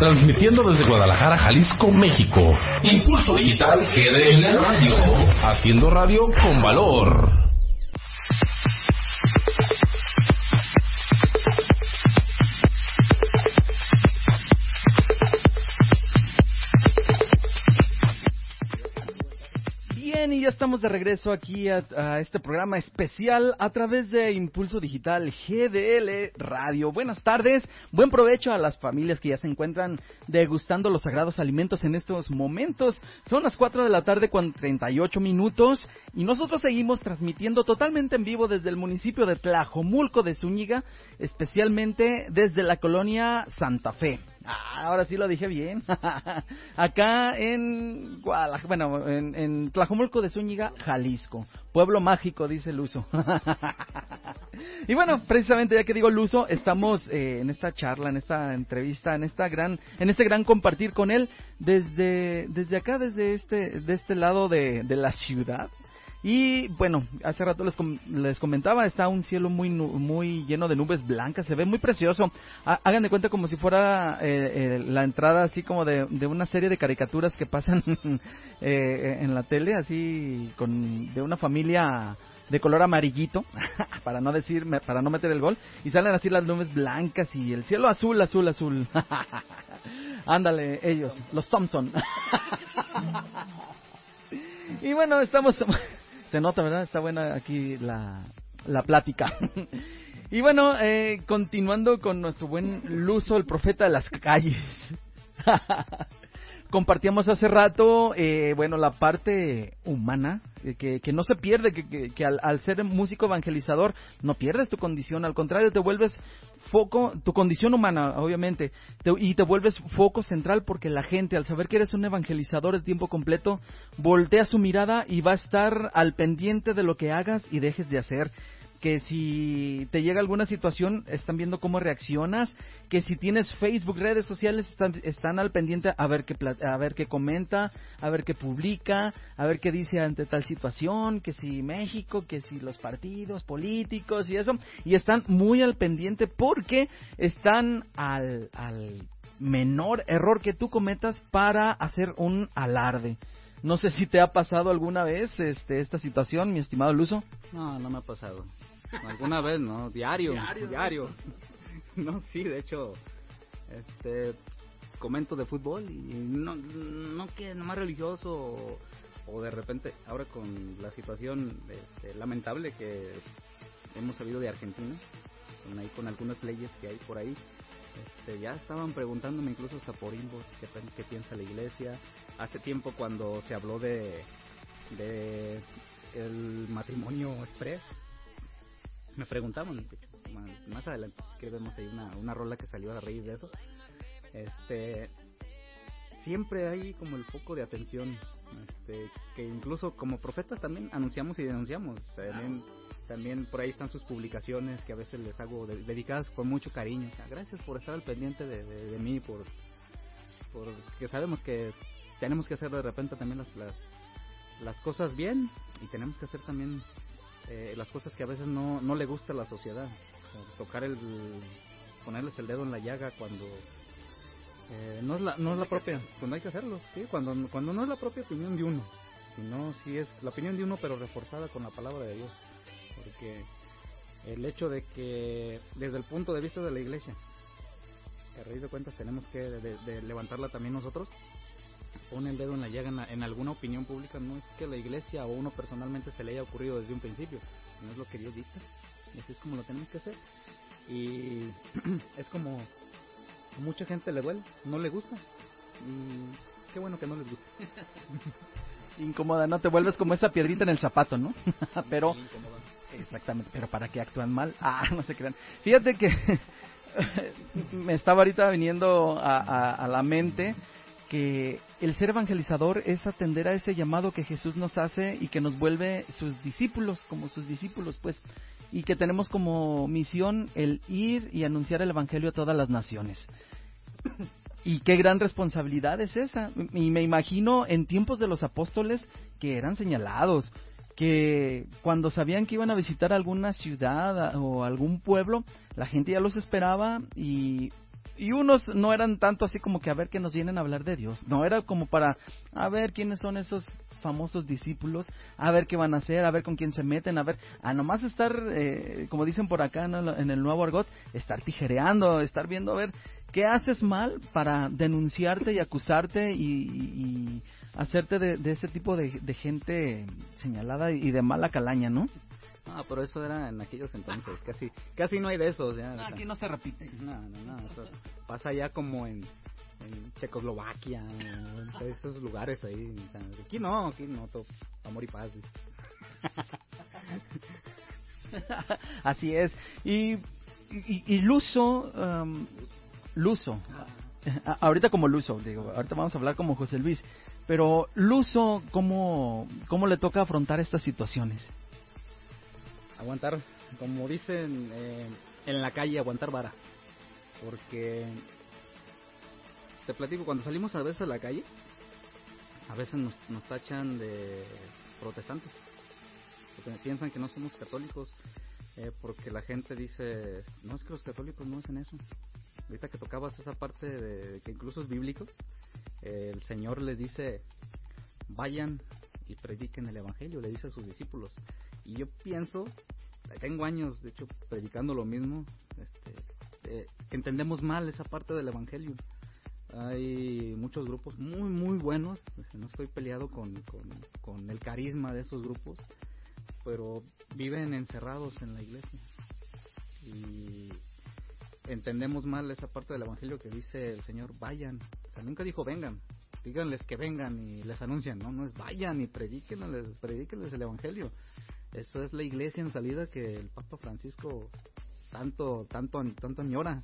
Transmitiendo desde Guadalajara, Jalisco, México. Impulso Digital GDL Radio. Haciendo radio con valor. Ya estamos de regreso aquí a, este programa especial a través de Impulso Digital GDL Radio. Buenas tardes, buen provecho a las familias que ya se encuentran degustando los sagrados alimentos en estos momentos. Son las 4 de la tarde con 38 minutos y nosotros seguimos transmitiendo totalmente en vivo desde el municipio de Tlajomulco de Zúñiga, especialmente desde la colonia Santa Fe. Ah, ahora sí lo dije bien. [LAUGHS] Acá en Guadalajara, bueno, en, en de Zúñiga, Jalisco. Pueblo mágico, dice el uso. [LAUGHS] y bueno, precisamente ya que digo Luso, estamos eh, en esta charla, en esta entrevista, en esta gran, en este gran compartir con él desde, desde acá, desde este, de este lado de, de la ciudad. Y bueno, hace rato les, com- les comentaba, está un cielo muy muy lleno de nubes blancas, se ve muy precioso. Hagan de cuenta como si fuera eh, eh, la entrada así como de, de una serie de caricaturas que pasan [LAUGHS] eh, en la tele, así con de una familia de color amarillito, [LAUGHS] para no decir, para no meter el gol, y salen así las nubes blancas y el cielo azul, azul, azul. [LAUGHS] Ándale, ellos, los Thompson. y bueno, estamos... Se nota, ¿verdad? Está buena aquí la, la plática. [LAUGHS] y bueno, eh, continuando con nuestro buen Luso, el profeta de las calles. [LAUGHS] Compartíamos hace rato, eh, bueno, la parte humana, que, que no se pierde, que, que, que al, ser músico evangelizador no pierdes tu condición, al contrario, te vuelves foco, tu condición humana, obviamente, te- y te vuelves foco central porque la gente, al saber que eres un evangelizador de tiempo completo, voltea su mirada y va a estar al pendiente de lo que hagas y dejes de hacer que si te llega alguna situación están viendo cómo reaccionas, que si tienes Facebook, redes sociales están, están al pendiente a ver qué a ver qué comenta, a ver qué publica, a ver qué dice ante tal situación, que si México, que si los partidos políticos y eso, y están muy al pendiente porque están al, al menor error que tú cometas para hacer un alarde. No sé si te ha pasado alguna vez este, esta situación, mi estimado Luso. No, no me ha pasado. Alguna vez, ¿no? Diario. Diario. [LAUGHS] No, sí, de hecho, este, comento de fútbol y no, no que nomás religioso o, o de repente, ahora con la situación este, lamentable que hemos sabido de Argentina, con, ahí, con algunas leyes que hay por ahí, este, ya estaban preguntándome incluso hasta por inbox qué, qué piensa la iglesia. Hace tiempo cuando se habló de, de el matrimonio express, me preguntaban, más, más adelante escribimos ahí una, una rola que salió a raíz de eso. Este, siempre hay como el foco de atención, este, que incluso como profetas también anunciamos y denunciamos. También, también por ahí están sus publicaciones que a veces les hago de- dedicadas con mucho cariño. O sea, Gracias por estar al pendiente de, de, de mí, por, por que sabemos que tenemos que hacer de repente también las, las, las cosas bien y tenemos que hacer también eh, las cosas que a veces no, no le gusta a la sociedad. Tocar el, ponerles el dedo en la llaga cuando Eh, no es la, no es la propia, cuando hay que hacerlo, sí, cuando, cuando no es la propia opinión de uno, sino si es la opinión de uno pero reforzada con la palabra de Dios, porque el hecho de que desde el punto de vista de la iglesia, que a raíz de cuentas tenemos que de- de levantarla también nosotros, pone el dedo en la llaga en, en alguna opinión pública, no es que la iglesia o uno personalmente se le haya ocurrido desde un principio, sino es lo que Dios dicta, y así es como lo tenemos que hacer. Y [CLEARS THROAT] es como a mucha gente le duele, no le gusta, y qué bueno que no les gusta. [LAUGHS] Incómoda, ¿no? Te vuelves como esa piedrita en el zapato, ¿no? [LAUGHS] pero, exactamente, pero ¿para qué actúan mal? [LAUGHS] Ah, no se crean. Fíjate que me estaba ahorita viniendo a, a- a la mente que el ser evangelizador es atender a ese llamado que Jesús nos hace y que nos vuelve sus discípulos, como sus discípulos, pues, y que tenemos como misión el ir y anunciar el evangelio a todas las naciones. Y qué gran responsabilidad es esa. Y me imagino en tiempos de los apóstoles que eran señalados, que cuando sabían que iban a visitar alguna ciudad o algún pueblo, la gente ya los esperaba y, y unos no eran tanto así como que a ver que nos vienen a hablar de Dios. No, era como para a ver quiénes son esos famosos discípulos, a ver qué van a hacer, a ver con quién se meten, a ver, a nomás estar, eh, como dicen por acá ¿no? en el nuevo argot, estar tijereando, estar viendo a ver qué haces mal para denunciarte y acusarte y, hacerte de, ese tipo de gente señalada y de mala calaña, ¿no? Ah, pero eso era en aquellos entonces, casi casi no hay de esos. Ya, o sea. aquí no se repite. No, no, no, eso pasa ya como en, en Checoslovaquia, en esos lugares ahí. o sea, aquí no, aquí no, todo amor y paz. [LAUGHS] Así es. Y, y, y Luso, um, Luso, a- ahorita como Luso, digo, ahorita vamos a hablar como José Luis, pero Luso, ¿cómo, cómo le toca afrontar estas situaciones? Aguantar, como dicen eh, en la calle, aguantar vara. Porque te platico, cuando salimos a veces a la calle, a veces nos, nos tachan de protestantes. Porque piensan que no somos católicos. eh, porque la gente dice, no es que los católicos no hacen eso. Ahorita que tocabas esa parte de que incluso es bíblico, el Señor les dice, vayan y prediquen el Evangelio, le dice a sus discípulos. Y yo pienso, tengo años de hecho predicando lo mismo, este, eh, entendemos mal esa parte del Evangelio. Hay muchos grupos muy, muy buenos, pues, no estoy peleado con, con, con el carisma de esos grupos, pero viven encerrados en la iglesia. Y entendemos mal esa parte del Evangelio que dice el Señor, vayan. O sea, nunca dijo vengan, díganles que vengan y les anuncian, no, no es vayan y predíquenles, predíquenles el Evangelio. Eso es la iglesia en salida que el Papa Francisco tanto, tanto, tanto añora.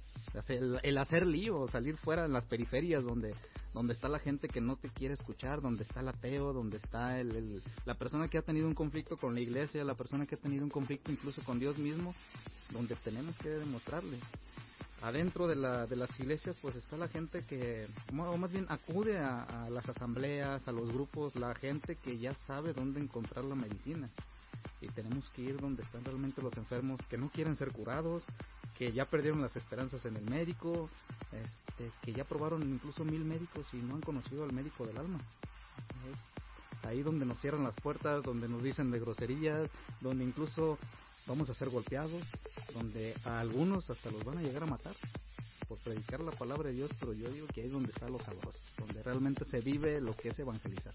El, hacer lío, salir fuera en las periferias donde, donde está la gente que no te quiere escuchar, donde está el ateo, donde está el, el- la persona que ha tenido un conflicto con la iglesia, la persona que ha tenido un conflicto incluso con Dios mismo, donde tenemos que demostrarle. Adentro de, la, de las iglesias pues está la gente que, o más bien acude a, a las asambleas, a los grupos, la gente que ya sabe dónde encontrar la medicina y tenemos que ir donde están realmente los enfermos que no quieren ser curados, que ya perdieron las esperanzas en el médico, este, que ya probaron incluso mil médicos y no han conocido al médico del alma. Es ahí donde nos cierran las puertas, donde nos dicen de groserías, donde incluso vamos a ser golpeados, donde a algunos hasta los van a llegar a matar por predicar la palabra de Dios, pero yo digo que ahí es donde está lo sabroso, donde realmente se vive lo que es evangelizar.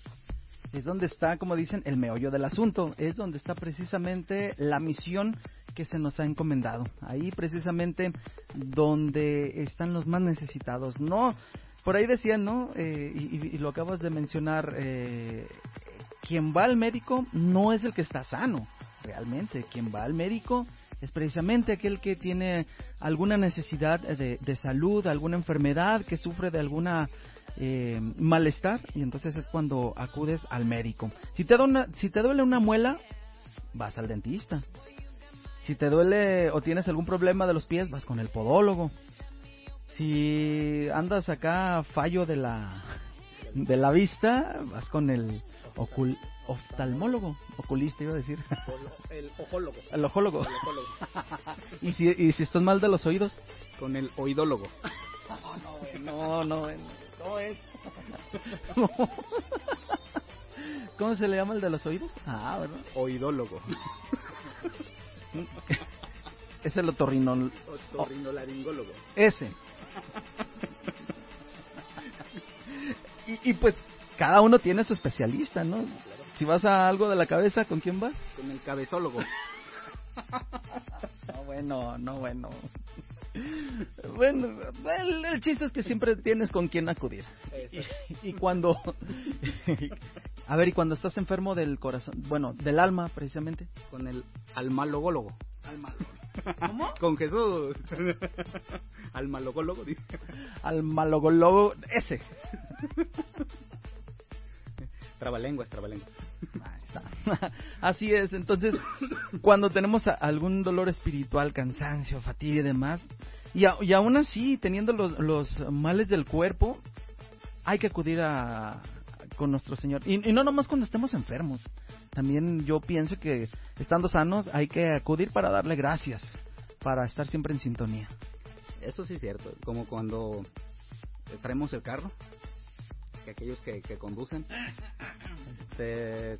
Es donde está, como dicen, el meollo del asunto. Es donde está precisamente la misión que se nos ha encomendado. Ahí precisamente donde están los más necesitados. No, por ahí decían, ¿no? Eh, y, y lo acabas de mencionar, eh, quien va al médico no es el que está sano, realmente. Quien va al médico es precisamente aquel que tiene alguna necesidad de, de salud, alguna enfermedad, que sufre de alguna eh, malestar y entonces es cuando acudes al médico. Si te, da una- si te duele una muela, vas al dentista. Si te duele o tienes algún problema de los pies, vas con el podólogo. Si andas acá fallo de la de la vista, vas con el ocul- oftalmólogo, oculista iba a decir, El ojólogo. el ojólogo. El ojólogo. y si y si estás mal de los oídos, Con el oidólogo. No, no, no es. [LAUGHS] ¿Cómo se le llama el de los oídos? Ah, ¿verdad? Oidólogo. [LAUGHS] Es el otorrinol... Otorrinolaringólogo. Ese. Y, y pues cada uno tiene su especialista, ¿no? Si vas a algo de la cabeza, ¿con quién vas? Con el cabezólogo. [LAUGHS] No, bueno, no, bueno. Bueno, el, el chiste es que siempre tienes con quién acudir. Y, y cuando... [LAUGHS] A ver, y cuando estás enfermo del corazón, bueno, del alma precisamente. Con el almalogólogo. ¿Cómo? Con Jesús. Almalogólogo. dice. Al malogólogo, ese. Trabalenguas, trabalenguas. [LAUGHS] Así es, entonces, cuando tenemos algún dolor espiritual, cansancio, fatiga y demás, y, a- aún así, teniendo los, los males del cuerpo, hay que acudir a, con nuestro Señor. Y, y no nomás cuando estemos enfermos. También yo pienso que estando sanos hay que acudir para darle gracias, para estar siempre en sintonía. Eso sí es cierto. Como cuando traemos el carro, que aquellos que, que conducen, este,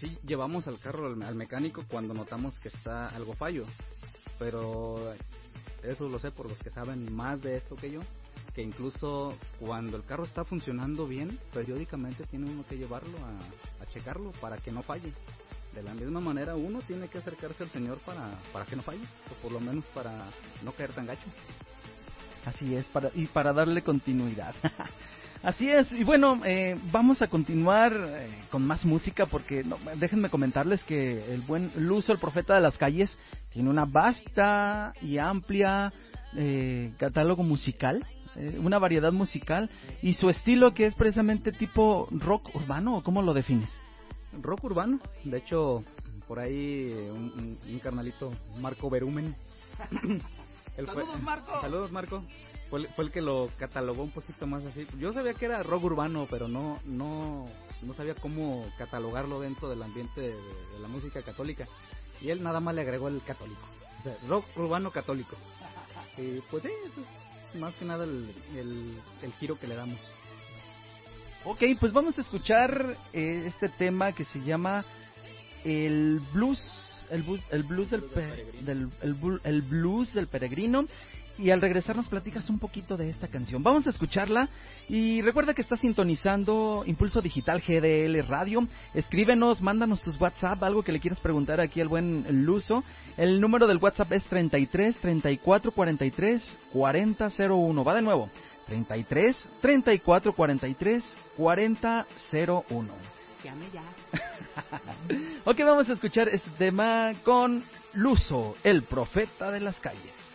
sí llevamos al carro al, al mecánico cuando notamos que está algo fallo. Pero eso lo sé por los que saben más de esto que yo, que incluso cuando el carro está funcionando bien, periódicamente tiene uno que llevarlo a, a checarlo para que no falle. De la misma manera uno tiene que acercarse al Señor para, para que no falle, o por lo menos para no caer tan gacho. Así es, para, y para darle continuidad. [LAUGHS] Así es, y bueno, eh, vamos a continuar eh, con más música porque no, déjenme comentarles que el buen Luzo, el profeta de las calles, tiene una vasta y amplia eh, catálogo musical, eh, una variedad musical, y su estilo que es precisamente tipo rock urbano, ¿o cómo lo defines? Rock urbano, de hecho, por ahí un, un- un carnalito, Marco Berumen. [LAUGHS] Fue- Saludos, Marco. Saludos, Marco. Fue, el- fue el que lo catalogó un poquito más así. Yo sabía que era rock urbano, pero no no no sabía cómo catalogarlo dentro del ambiente de, de la música católica. Y él nada más le agregó el católico. O sea, rock urbano católico. Y pues sí, eso es más que nada el, el, el giro que le damos. Ok, pues vamos a escuchar eh, este tema que se llama el blues, el blues, el blues del, el blues del peregrino. Y al regresar nos platicas un poquito de esta canción. Vamos a escucharla y recuerda que estás sintonizando Impulso Digital GDL Radio. Escríbenos, mándanos tus WhatsApp, algo que le quieras preguntar aquí al buen Luso. El número del WhatsApp es 33 34 43 40 01. Va de nuevo. 33 34 43 40 01. Llame ya. [LAUGHS] Ok, vamos a escuchar este tema con Luso, el profeta de las calles.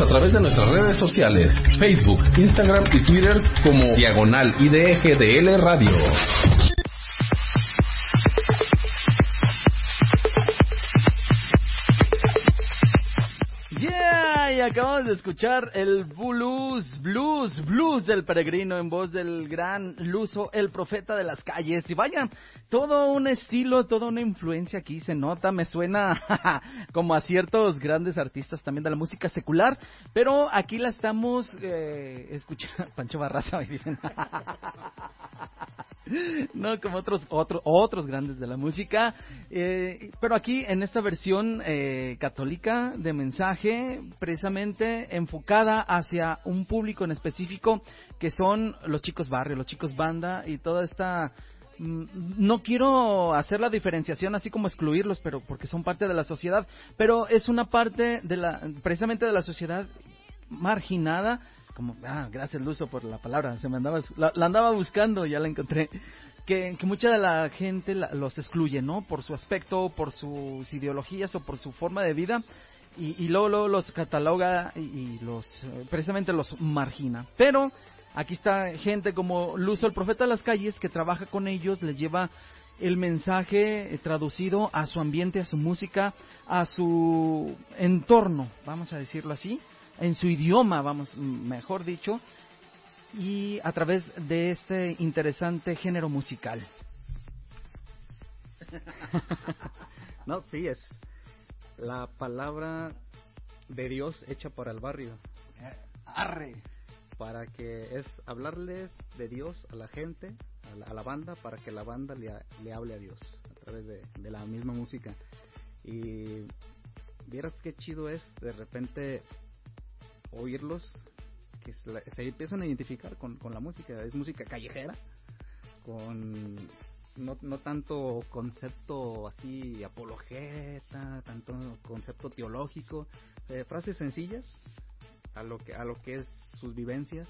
A través de nuestras redes sociales, Facebook, Instagram y Twitter como Diagonal IDGDL Radio. Acabamos de escuchar el blues, blues, blues del peregrino en voz del gran Luso, el profeta de las calles. Y vaya, todo un estilo, toda una influencia aquí se nota, me suena [LAUGHS] como a ciertos grandes artistas también de la música secular, pero aquí la estamos eh, escuchando. [LAUGHS] Pancho Barraza, me dicen. [LAUGHS] no como otros otros otros grandes de la música eh, pero aquí en esta versión eh, católica de mensaje precisamente enfocada hacia un público en específico que son los chicos barrio los chicos banda y toda esta mm, no quiero hacer la diferenciación así como excluirlos pero porque son parte de la sociedad pero es una parte de la precisamente de la sociedad marginada como, ah, gracias Luso por la palabra, se me andaba, la, andaba buscando, ya la encontré, que, que mucha de la gente la, los excluye, ¿no? Por su aspecto, por sus ideologías o por su forma de vida, y, luego, los cataloga y, los, eh, precisamente los margina. Pero, aquí está gente como Luso, el profeta de las calles, que trabaja con ellos, les lleva el mensaje eh, traducido a su ambiente, a su música, a su entorno, vamos a decirlo así, en su idioma, vamos, mejor dicho, y a través de este interesante género musical. [LAUGHS] no, sí, es la palabra de Dios hecha para el barrio. Arre. Para que es hablarles de Dios a la gente, a la, a la banda, para que la banda le, le, hable a Dios a través de, de la misma música. Y vieras qué chido es de repente oírlos que se empiezan a identificar con, con la música. Es música callejera, con no, no tanto concepto así apologeta, tanto concepto teológico, eh, frases sencillas a lo que a lo que es sus vivencias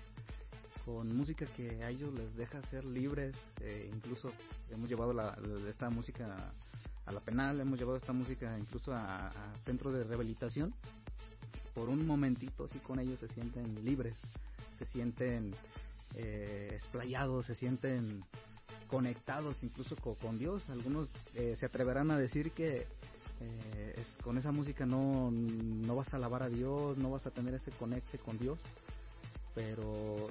con música que a ellos les deja ser libres eh, incluso hemos llevado la, esta música a la penal hemos llevado esta música incluso a, centros de rehabilitación. Por un momentito así con ellos se sienten libres, se sienten eh, explayados, se sienten conectados incluso con, con Dios. Algunos eh, se atreverán a decir que eh, es, con esa música no, no vas a alabar a Dios, no vas a tener ese conecte con Dios, pero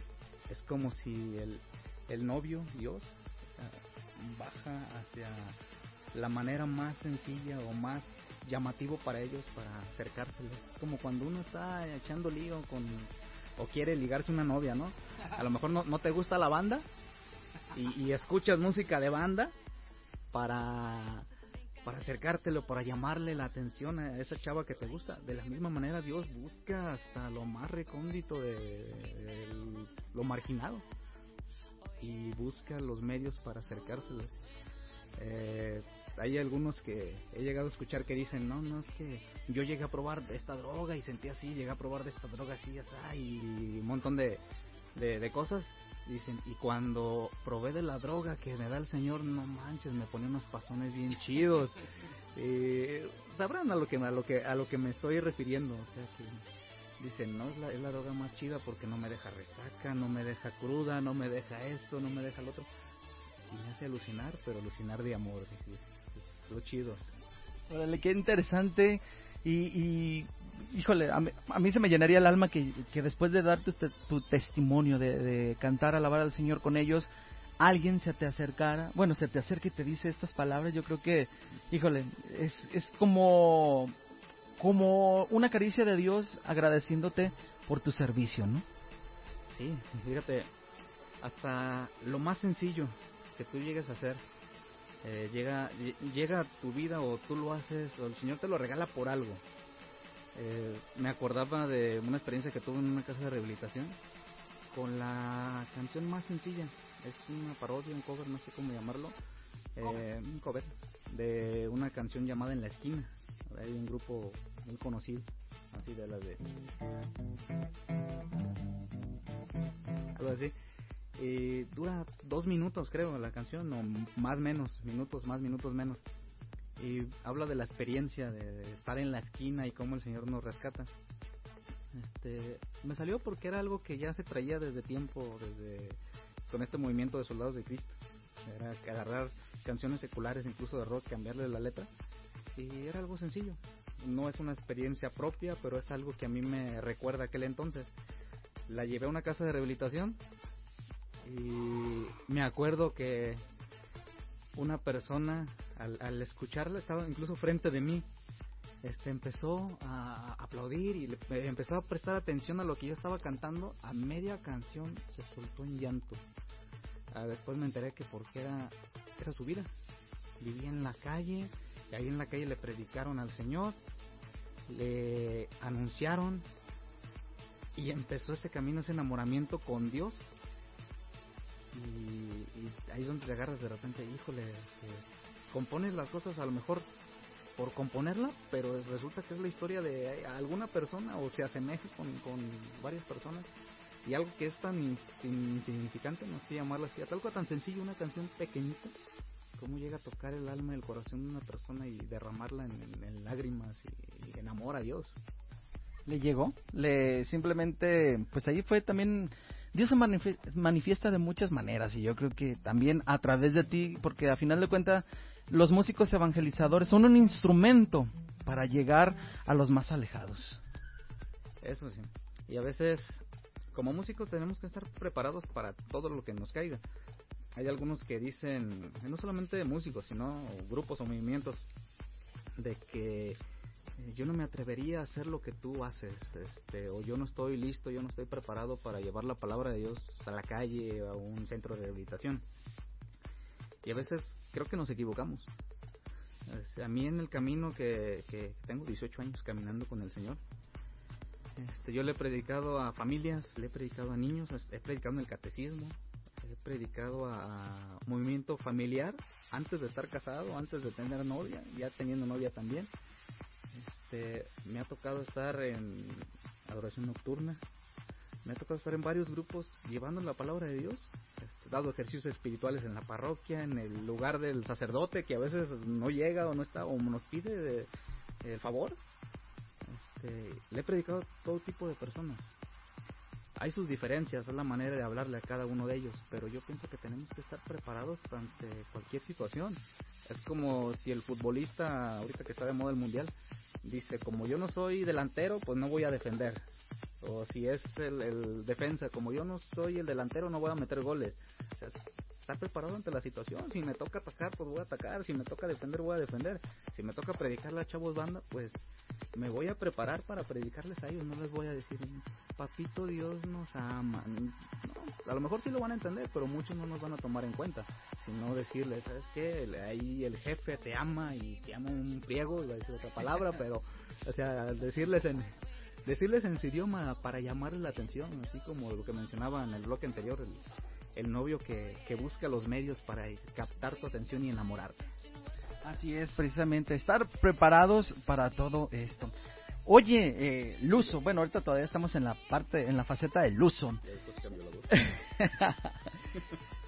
es como si el, el novio, Dios, baja hacia la manera más sencilla o más llamativo para ellos para acercárseles. Es como cuando uno está echando lío con o quiere ligarse una novia, ¿no? A lo mejor no, no te gusta la banda y, y escuchas música de banda para para acercártelo, para llamarle la atención a esa chava que te gusta. De la misma manera Dios busca hasta lo más recóndito de, lo marginado y busca los medios para acercárselos. Eh, hay algunos que he llegado a escuchar que dicen, no, no, es que yo llegué a probar esta droga y sentí así, llegué a probar de esta droga así, así, y un montón de, de cosas. Dicen, y cuando probé de la droga que me da el Señor, no manches, me pone unos pasones bien chidos. [LAUGHS] Eh, sabrán a lo que a lo que a lo que me estoy refiriendo, o sea que dicen, no, es la, es la droga más chida porque no me deja resaca, no me deja cruda, no me deja esto, no me deja lo otro. Y me hace alucinar, pero alucinar de amor, es lo chido. Órale, qué interesante. Y, y híjole, a mí, a mí, se me llenaría el alma que, que después de darte este, tu testimonio, de, de, cantar, alabar al Señor con ellos, alguien se te acercara, bueno, se te acerca y te dice estas palabras, yo creo que, híjole, es, es como, como una caricia de Dios agradeciéndote por tu servicio, ¿no? Sí, fíjate, hasta lo más sencillo que tú llegues a hacer, eh, llega, llega a tu vida o tú lo haces o el Señor te lo regala por algo. Eh, me acordaba de una experiencia que tuve en una casa de rehabilitación con la canción más sencilla. Es una parodia, un cover, no sé cómo llamarlo. Eh, un cover de una canción llamada En la esquina. Hay un grupo muy conocido, así de las de. Algo así. Eh, dura dos minutos, creo, la canción, o más menos, minutos más, minutos menos. Y habla de la experiencia de estar en la esquina y cómo el Señor nos rescata. Este, me salió porque era algo que ya se traía desde tiempo, desde con este movimiento de soldados de Cristo. Era agarrar canciones seculares, incluso de rock, cambiarle la letra. Y era algo sencillo. No es una experiencia propia, pero es algo que a mí me recuerda aquel entonces. La llevé a una casa de rehabilitación y me acuerdo que una persona al, al escucharla estaba incluso frente de mí. Este empezó a aplaudir y le, empezó a prestar atención a lo que yo estaba cantando. A media canción se soltó en llanto. Ah, después me enteré que porque era era su vida. Vivía en la calle y ahí en la calle le predicaron al señor le anunciaron y empezó ese camino ese enamoramiento con Dios. Y, y ahí donde te agarras de repente, híjole, eh, compones las cosas a lo mejor por componerla, pero resulta que es la historia de alguna persona o se asemeja con, con varias personas y algo que es tan in- insignificante, no sé llamarlo así, algo tan sencillo, una canción pequeñita, cómo llega a tocar el alma y el corazón de una persona y derramarla en, lágrimas y, y enamora a Dios. le llegó, le simplemente, pues ahí fue también, Dios se manifiesta de muchas maneras y yo creo que también a través de ti, porque a final de cuentas los músicos evangelizadores son un instrumento para llegar a los más alejados. Eso sí. Y a veces, como músicos, tenemos que estar preparados para todo lo que nos caiga. Hay algunos que dicen, no solamente músicos, sino grupos o movimientos, de que eh, yo no me atrevería a hacer lo que tú haces, este, o yo no estoy listo, yo no estoy preparado para llevar la palabra de Dios a la calle, a un centro de rehabilitación. Y a veces creo que nos equivocamos. A mí en el camino que, que tengo 18 años caminando con el Señor, este, yo le he predicado a familias, le he predicado a niños, he predicado en el catecismo, he predicado a movimiento familiar antes de estar casado, antes de tener novia, ya teniendo novia también. Este, me ha tocado estar en adoración nocturna, me ha tocado estar en varios grupos llevando la palabra de Dios, este, dado ejercicios espirituales en la parroquia, en el lugar del sacerdote que a veces no llega o no está o nos pide de- el favor. Este, le he predicado a todo tipo de personas. Hay sus diferencias, es la manera de hablarle a cada uno de ellos, pero yo pienso que tenemos que estar preparados ante cualquier situación. Es como si el futbolista, ahorita que está de moda el mundial, dice, como yo no soy delantero, pues no voy a defender. O si es el, el defensa, como yo no soy el delantero, no voy a meter goles. O sea, estar preparado ante la situación. Si me toca atacar, pues voy a atacar. Si me toca defender, voy a defender. Si me toca predicarle a chavos banda, pues me voy a preparar para predicarles a ellos. No les voy a decir, papito Dios nos ama. No, a lo mejor sí lo van a entender, pero muchos no nos van a tomar en cuenta. Sino decirles, ¿sabes qué? Ahí el jefe te ama y te ama un priego, iba a decir otra palabra, pero, o sea, decirles en, decirles en su idioma para llamarles la atención, así como lo que mencionaba en el bloque anterior, el, el novio que, que busca los medios para captar tu atención y enamorarte. Así es, precisamente, estar preparados para todo esto. Oye, eh, Luso, bueno, ahorita todavía estamos en la parte, en la faceta del Luso. [LAUGHS]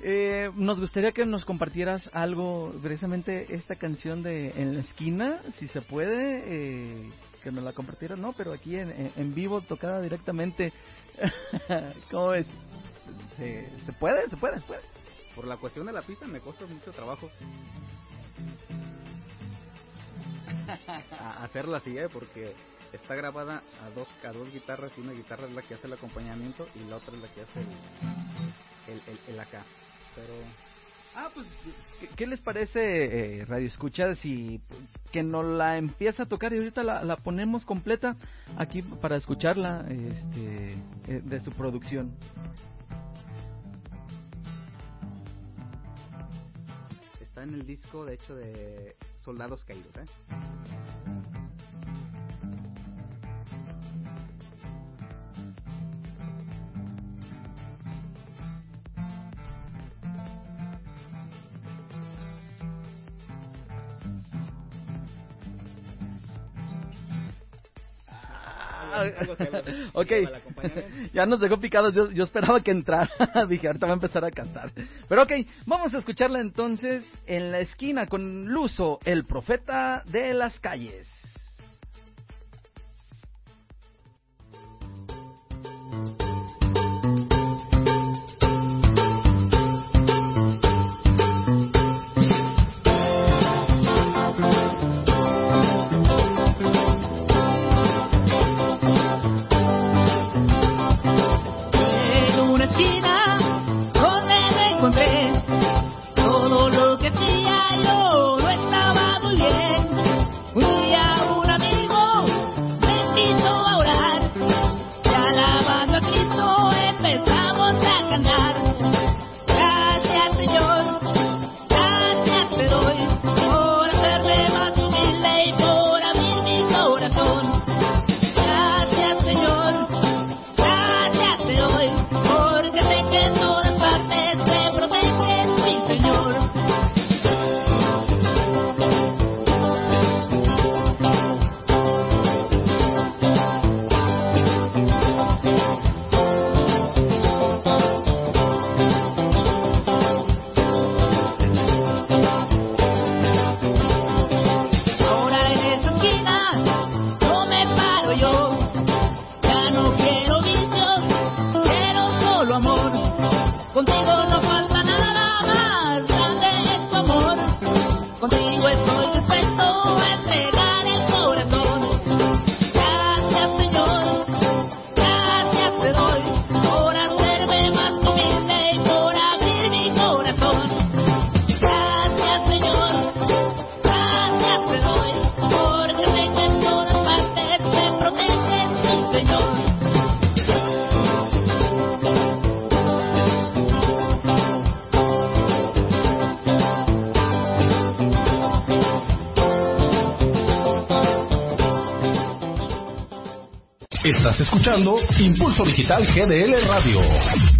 Eh, nos gustaría que nos compartieras algo, precisamente esta canción de En la esquina, si se puede, eh, que nos la compartieras, no, pero aquí en, en- vivo, tocada directamente. [LAUGHS] ¿Cómo ves? ¿Se, puede? ¿Se puede? ¿Se puede? Por la cuestión de la pista me costó mucho trabajo hacerla así, ¿eh? porque está grabada a dos, a dos guitarras y una guitarra es la que hace el acompañamiento y la otra es la que hace el, el, el acá. Pero Ah, pues, ¿qué, les parece, eh, Radio Escucha, si que nos la empieza a tocar y ahorita la, la ponemos completa aquí para escucharla este, eh, de su producción? está en el disco, de hecho, de Soldados Caídos. ¿eh? [LAUGHS] ok, El acompañamiento. [LAUGHS] ya nos dejó picados, yo, yo esperaba que entrara, [LAUGHS] dije, ahorita va a empezar a cantar. Pero ok, vamos a escucharla entonces en la esquina con Luso, el profeta de las calles. Impulso Digital GDL Radio.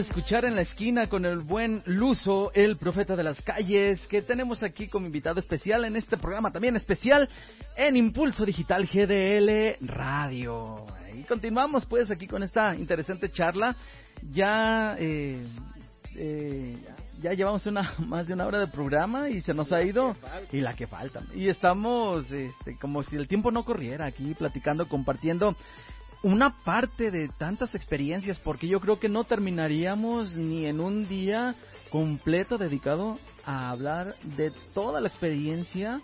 De escuchar en la esquina con el buen Luso, el profeta de las calles, que tenemos aquí como invitado especial en este programa también especial en Impulso Digital GDL Radio. Y continuamos pues aquí con esta interesante charla. Ya, eh, eh, ya llevamos una [LAUGHS] más de una hora de programa y se nos ha ido y la que falta. Y estamos este, como si el tiempo no corriera aquí platicando, compartiendo una parte de tantas experiencias, porque yo creo que no terminaríamos ni en un día completo dedicado a hablar de toda la experiencia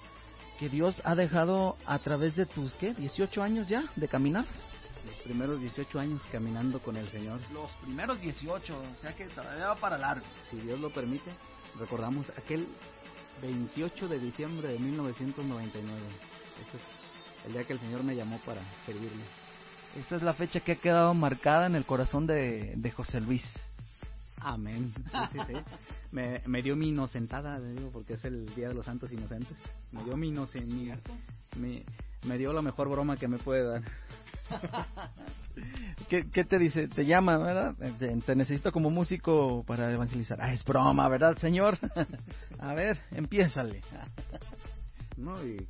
que Dios ha dejado a través de tus, ¿qué? 18 años ya de caminar. Los primeros 18 años caminando con el Señor. Los primeros 18, o sea que todavía va para largo. Si Dios lo permite, recordamos aquel 28 de diciembre de 1999. Este es el día que el Señor me llamó para servirle. Esta es la fecha que ha quedado marcada en el corazón de, de José Luis. Amén. Sí, sí, sí. Me, me dio mi inocentada, digo, porque es el Día de los Santos Inocentes. Me dio mi inocencia. Me, me dio la mejor broma que me puede dar. [LAUGHS] ¿Qué, ¿Qué te dice? Te llama, ¿verdad? Te, te necesito como músico para evangelizar. Ah, es broma, ¿verdad, señor? [LAUGHS] A ver, empiézale. No, y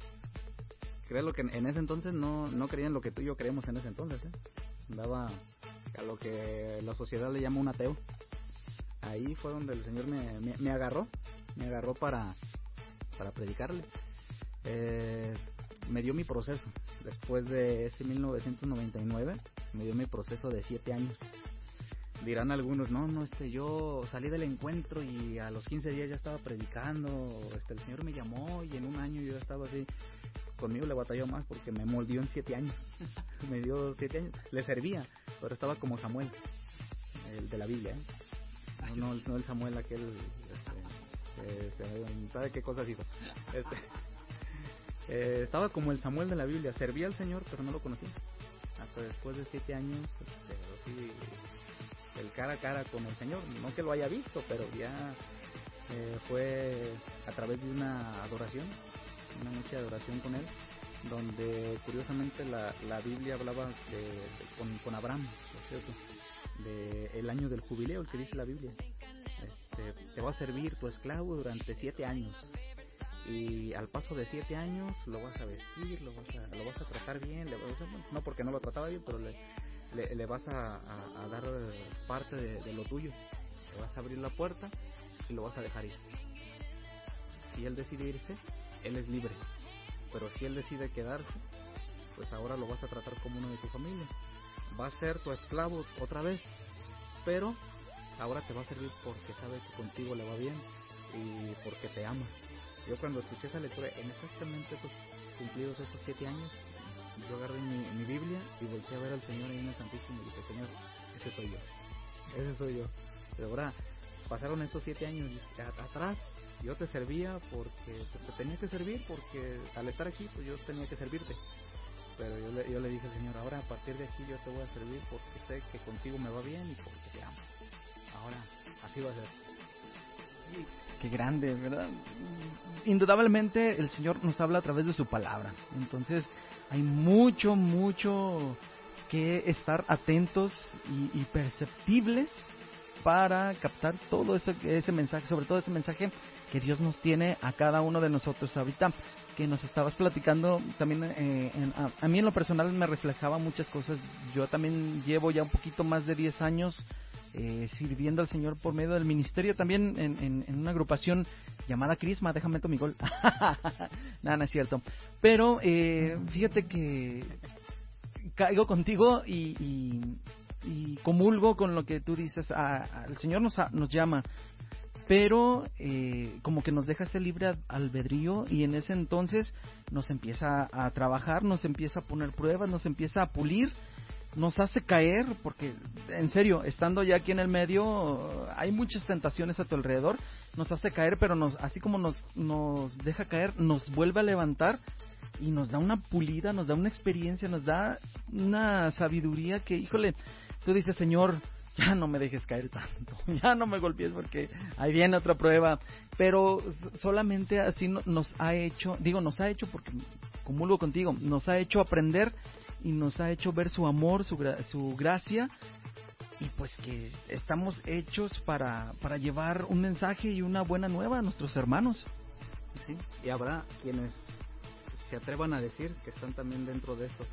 créelo que en, ese entonces no, no creían lo que tú y yo creemos en ese entonces. ¿eh? Andaba a lo que la sociedad le llama un ateo. Ahí fue donde el Señor me, me, me agarró, me agarró para, para predicarle. Eh, me dio mi proceso. Después de ese 1999, me dio mi proceso de siete años. Dirán algunos, no, no, este, yo salí del encuentro y a los 15 días ya estaba predicando, este, el Señor me llamó y en un año yo estaba así. Conmigo le batalló más porque me moldió en siete años. [LAUGHS] me dio siete años. Le servía, pero estaba como Samuel, el de la Biblia, ¿eh? No, no, no el Samuel aquel, este, este, ¿sabe qué cosas hizo? Este, eh, estaba como el Samuel de la Biblia, servía al Señor, pero no lo conocía. Hasta después de siete años, este, así, el cara a cara con el Señor, no que lo haya visto, pero ya eh, fue a través de una adoración, una noche de adoración con él, donde curiosamente la, la Biblia hablaba de, con, con Abraham, por cierto, de el año del jubileo, el que dice la Biblia. Este, te va a servir tu esclavo durante siete años y al paso de siete años lo vas a vestir, lo vas a, lo vas a tratar bien, le vas a- no porque no lo trataba bien, pero le, le, vas a, a- a dar parte de lo tuyo, le vas a abrir la puerta y lo vas a dejar ir. Si él decide irse, él es libre, pero si él decide quedarse, pues ahora lo vas a tratar como uno de tu familia. Va a ser tu esclavo otra vez, pero ahora te va a servir porque sabe que contigo le va bien y porque te ama. Yo cuando escuché esa lectura, en exactamente esos cumplidos esos siete años, yo agarré mi, mi Biblia y volteé a ver al Señor ahí en el Santísimo y dije, Señor, ese soy yo, ese soy yo. Pero ahora pasaron estos siete años atrás, yo te servía porque te tenía que servir, porque al estar aquí, pues yo tenía que servirte. Pero yo le, yo le dije al Señor, ahora a partir de aquí yo te voy a servir porque sé que contigo me va bien y porque te amo. Ahora, así va a ser. Qué grande, ¿verdad? Indudablemente el Señor nos habla a través de su palabra. Entonces hay mucho, mucho que estar atentos y perceptibles para captar todo ese, ese mensaje, sobre todo ese mensaje que Dios nos tiene a cada uno de nosotros ahorita, que nos estabas platicando también, eh, a, a mí en lo personal me reflejaba muchas cosas, yo también llevo ya un poquito más de 10 años eh, sirviendo al Señor por medio del ministerio, también en, una agrupación llamada Crisma, déjame meto mi gol. [LAUGHS] Nada, no es cierto. Pero eh, fíjate que caigo contigo y, y comulgo con lo que tú dices. A- el Señor nos, a- nos llama. pero eh, como que nos deja ese libre al- albedrío y en ese entonces nos empieza a trabajar, nos empieza a poner pruebas, nos empieza a pulir, nos hace caer, porque en serio, estando ya aquí en el medio, hay muchas tentaciones a tu alrededor, nos hace caer, pero nos, así como nos, nos deja caer, nos vuelve a levantar y nos da una pulida, nos da una experiencia, nos da una sabiduría que, híjole, tú dices, Señor, ya no me dejes caer tanto, [LAUGHS] ya no me golpees porque ahí viene otra prueba, pero solamente así no- nos ha hecho, digo, nos ha hecho porque comulgo contigo, nos ha hecho aprender y nos ha hecho ver su amor, su, su gracia y pues que estamos hechos para, para llevar un mensaje y una buena nueva a nuestros hermanos. Sí, y habrá quienes se atrevan a decir que están también dentro de esto.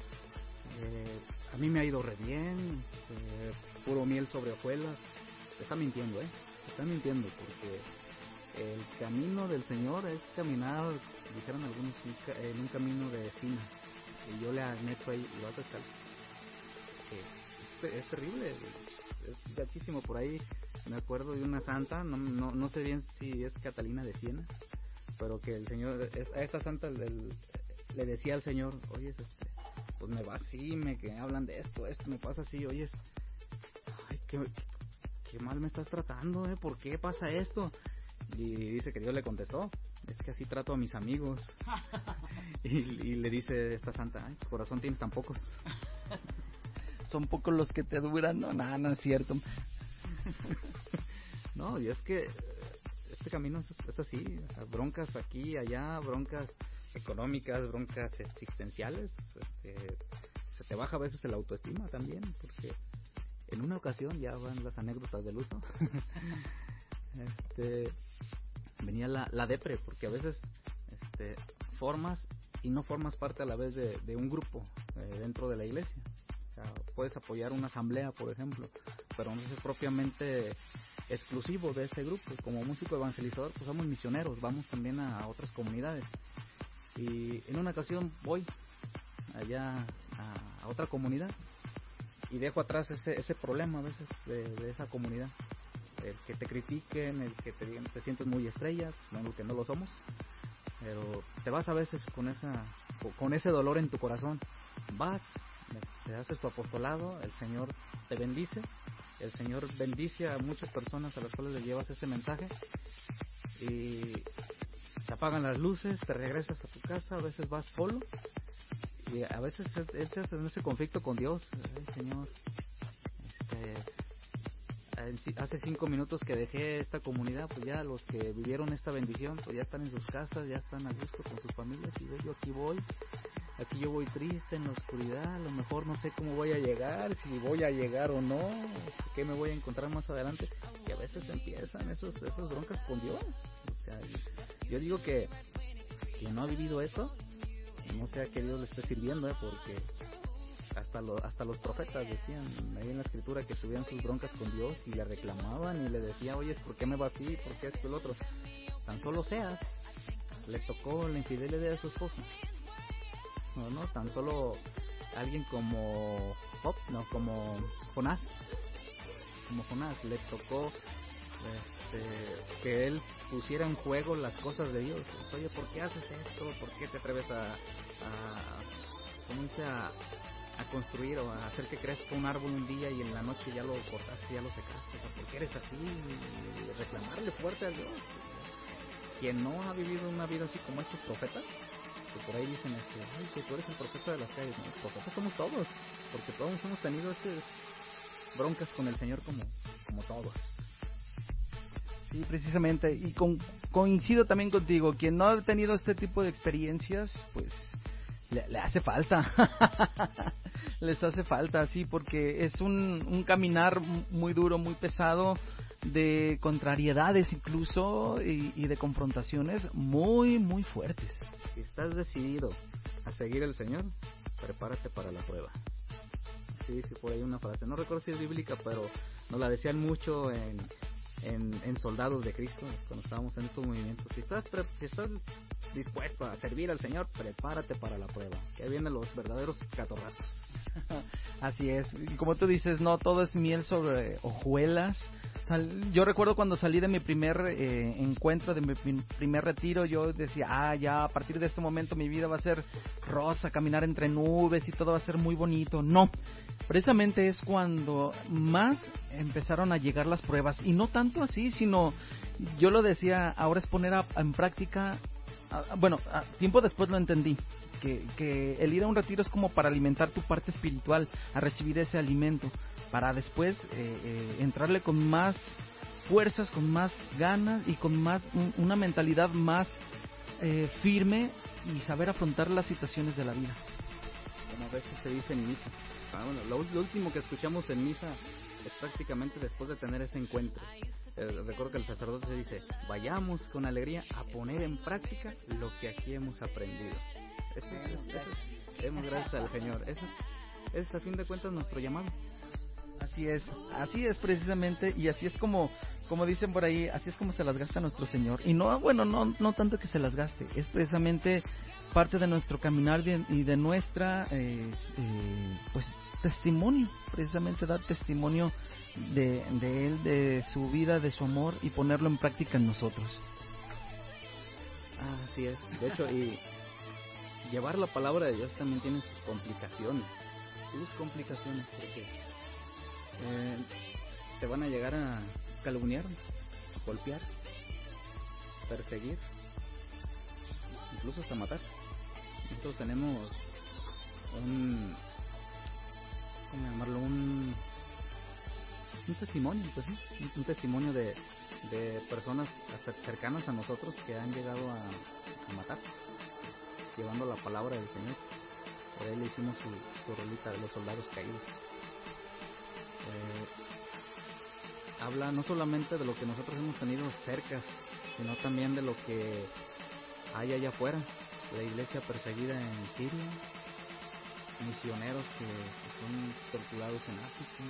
Eh, a mí me ha ido re bien, este, puro miel sobre hojuelas. Está mintiendo, ¿eh? Está mintiendo porque el camino del Señor es caminar, dijeron algunos, en un camino de espinas. Y yo le meto ahí y vas. Eh, es, te- es terrible, es gachísimo por ahí. Me acuerdo de una santa, no, no, no sé bien si es Catalina de Siena, pero que el señor, a esta santa el- le decía al señor, oye, este, pues me va así, me que hablan de esto, esto me pasa así, oye, ay, qué, qué mal me estás tratando, ¿eh? ¿Por qué pasa esto? Y dice que Dios le contestó, es que así trato a mis amigos. [LAUGHS] y, y le dice esta santa, ay, pues corazón tienes tan pocos. [LAUGHS] Son pocos los que te duran, no, nada, no es cierto. [LAUGHS] No, y es que este camino es, es así, o sea, broncas aquí, allá, broncas económicas, broncas existenciales, este, se te baja a veces el autoestima también, porque en una ocasión, ya van las anécdotas del uso, [LAUGHS] este, venía la, la depre, porque a veces este, formas y no formas parte a la vez de, de un grupo eh, dentro de la iglesia. O sea, puedes apoyar una asamblea, por ejemplo, pero no es propiamente exclusivo de ese grupo. Como músico evangelizador, pues somos misioneros, vamos también a otras comunidades. Y en una ocasión voy allá a, otra comunidad y dejo atrás ese, ese problema a veces de, esa comunidad. El que te critiquen, el que te digan te sientes muy estrella, no que no lo somos, pero te vas a veces con esa co- con ese dolor en tu corazón. Vas, te haces tu apostolado, el Señor te bendice, el Señor bendice a muchas personas a las cuales le llevas ese mensaje y se apagan las luces, te regresas a casa, a veces vas solo. Y a veces entras en ese conflicto con Dios, Señor, este, hace cinco minutos que dejé esta comunidad, pues ya los que vivieron esta bendición, pues ya están en sus casas, ya están a gusto con sus familias. Y yo aquí voy, aquí yo voy triste en la oscuridad, a lo mejor no sé cómo voy a llegar, si voy a llegar o no, qué me voy a encontrar más adelante, y a veces empiezan esos, esas broncas con Dios, o sea, yo digo que quien no ha vivido eso, no sé a qué Dios le esté sirviendo, ¿eh? porque hasta, lo- hasta los profetas decían ahí en la escritura que tuvieran sus broncas con Dios y le reclamaban y le decían, oye, ¿por qué me va así? ¿Por qué esto y el otro? Tan solo seas, le tocó la infidelidad de su esposa. No, no, tan solo alguien como no, como Jonás. Como Jonás, le tocó este, que él pusiera en juego las cosas de Dios. Oye, ¿por qué haces esto? ¿Por qué te atreves a, a, a, construir o a hacer que crezca un árbol un día y en la noche ya lo cortaste, ya lo secaste? ¿Por qué eres así? Reclamarle fuerte a Dios. Quien no ha vivido una vida así como estos profetas, que por ahí dicen este, ay, que tú eres el profeta de las calles. No, profetas somos todos, porque todos hemos tenido esas broncas con el Señor como, como todos. Sí, precisamente. Y con- coincido también contigo. Quien no ha tenido este tipo de experiencias, pues le, le hace falta. [LAUGHS] Les hace falta, sí, porque es un, un caminar muy duro, muy pesado, de contrariedades incluso y, y de confrontaciones muy, muy fuertes. Si estás decidido a seguir al Señor, prepárate para la prueba. Sí, sí, por ahí una frase. No recuerdo si es bíblica, pero nos la decían mucho en, en, en Soldados de Cristo, cuando estábamos en estos movimientos. Si estás, si estás dispuesto a servir al Señor, prepárate para la prueba. Que vienen los verdaderos catorrazos. [LAUGHS] Así es, y como tú dices, no todo es miel sobre hojuelas, yo recuerdo cuando salí de mi primer eh, encuentro, de mi prim- primer retiro, yo decía, ah, ya a partir de este momento mi vida va a ser rosa, caminar entre nubes y todo va a ser muy bonito. No, precisamente es cuando más empezaron a llegar las pruebas y no tanto así, sino yo lo decía, ahora es poner en práctica, bueno, tiempo después lo entendí. Que, el ir a un retiro es como para alimentar tu parte espiritual, a recibir ese alimento, para después eh, eh, entrarle con más fuerzas, con más ganas y con más un- una mentalidad más eh, firme y saber afrontar las situaciones de la vida. como a veces se dice en misa. Ah, bueno, lo, lo último que escuchamos en misa es prácticamente después de tener ese encuentro. Eh, recuerdo que el sacerdote dice, vayamos con alegría a poner en práctica lo que aquí hemos aprendido. Eso, es- eso es- demos gracias al Señor. Eso es, es a fin de cuentas nuestro llamado. Así es, así es precisamente y así es como, como dicen por ahí, así es como se las gasta nuestro Señor. Y no, bueno, no, no tanto que se las gaste, es precisamente parte de nuestro caminar y de nuestra, eh, eh, pues, testimonio, precisamente dar testimonio de, de Él, de su vida, de su amor y ponerlo en práctica en nosotros. Así es. De hecho, y llevar la palabra de Dios también tiene sus complicaciones. Sus complicaciones, porque eh, te van a llegar a calumniar, golpear, perseguir, incluso hasta matar. Nosotros tenemos un, ¿cómo llamarlo? Un, un testimonio, pues sí, un, testimonio de, de personas cer- cercanas a nosotros que han llegado a, a matar, llevando la palabra del Señor. Por ahí le hicimos su, su rolita de los soldados caídos. Eh, habla no solamente de lo que nosotros hemos tenido cercas, sino también de lo que hay allá afuera, la iglesia perseguida en Siria, misioneros que, son torturados en África,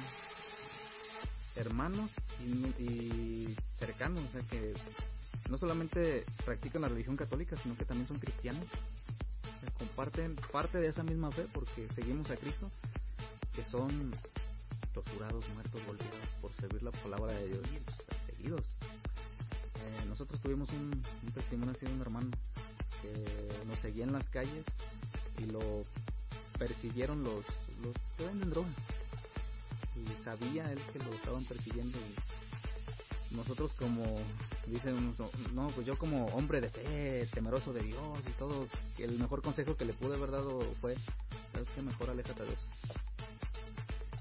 hermanos y, cercanos, o sea que no solamente practican la religión católica, sino que también son cristianos, comparten parte de esa misma fe porque seguimos a Cristo, que son torturados, muertos, golpeados por servir la palabra de Dios, perseguidos. Eh, nosotros tuvimos un, un testimonio así de un hermano que nos seguía en las calles y lo persiguieron los, los que venden droga y sabía él que lo estaban persiguiendo y nosotros como dicen no pues yo como hombre de fe temeroso de Dios y todo el mejor consejo que le pude haber dado fue sabes que mejor aléjate de eso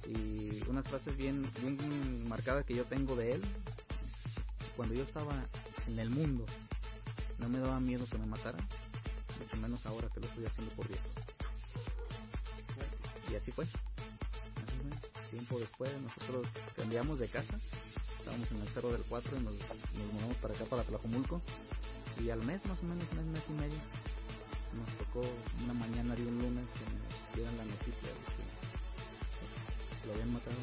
y unas frases bien bien marcadas que yo tengo de él. Cuando yo estaba en el mundo no me daba miedo que me mataran mucho menos ahora que lo estoy haciendo por Dios. Y así fue. Así fue. tiempo después nosotros cambiamos de casa estábamos en el cerro del 4 y nos, nos mudamos para acá para Tlajomulco. Y al mes más o menos mes mes y medio nos tocó una mañana de un lunes que nos dieran la noticia de que pues, lo habían matado.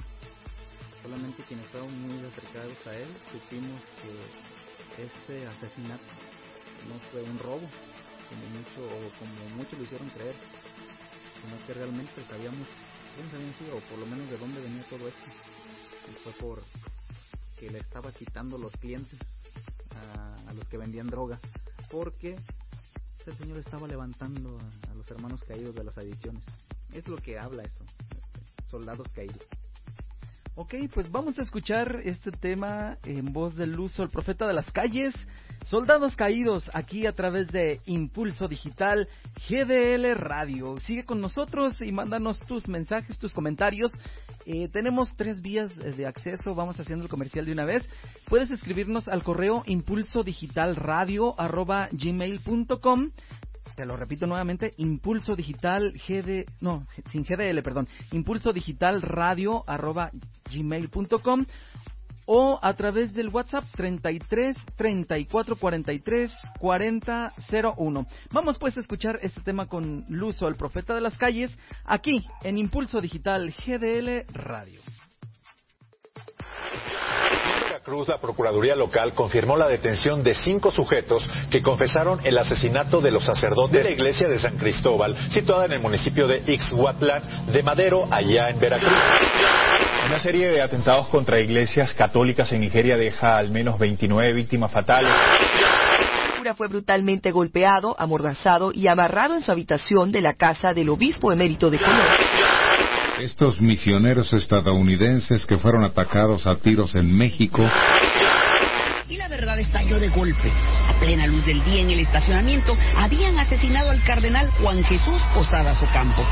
Solamente quienes estaban muy acercados a él supimos que este asesinato no fue un robo como mucho o como muchos lo hicieron creer sino que realmente sabíamos quiénes habían sido o por lo menos de dónde venía todo esto. Y fue por que le estaba quitando los clientes a, los que vendían droga porque el Señor estaba levantando a, a los hermanos caídos de las adicciones es lo que habla esto soldados caídos Ok, pues vamos a escuchar este tema en voz del uso, el profeta de las calles, soldados caídos, aquí a través de Impulso Digital GDL Radio. Sigue con nosotros y mándanos tus mensajes, tus comentarios. Eh, tenemos tres vías eh, de acceso, vamos haciendo el comercial de una vez. Puedes escribirnos al correo impulso digital radio arroba gmail.com te lo repito nuevamente, Impulso Digital GD, no, sin GDL, perdón, Impulso Digital Radio arroba gmail.com o a través del WhatsApp 33 34 43 40 01. Vamos pues a escuchar este tema con Luzo, el profeta de las calles, aquí en Impulso Digital GDL Radio. Cruz, la Procuraduría Local confirmó la detención de cinco sujetos que confesaron el asesinato de los sacerdotes de la iglesia de San Cristóbal, situada en el municipio de Ixhuatlán de Madero, allá en Veracruz. Una serie de atentados contra iglesias católicas en Nigeria deja al menos 29 víctimas fatales. Fue brutalmente golpeado, amordazado y amarrado en su habitación de la casa del obispo emérito de Colombia. Estos misioneros estadounidenses que fueron atacados a tiros en México. Y la verdad estalló de golpe. A plena luz del día en el estacionamiento habían asesinado al cardenal Juan Jesús Posadas Ocampo.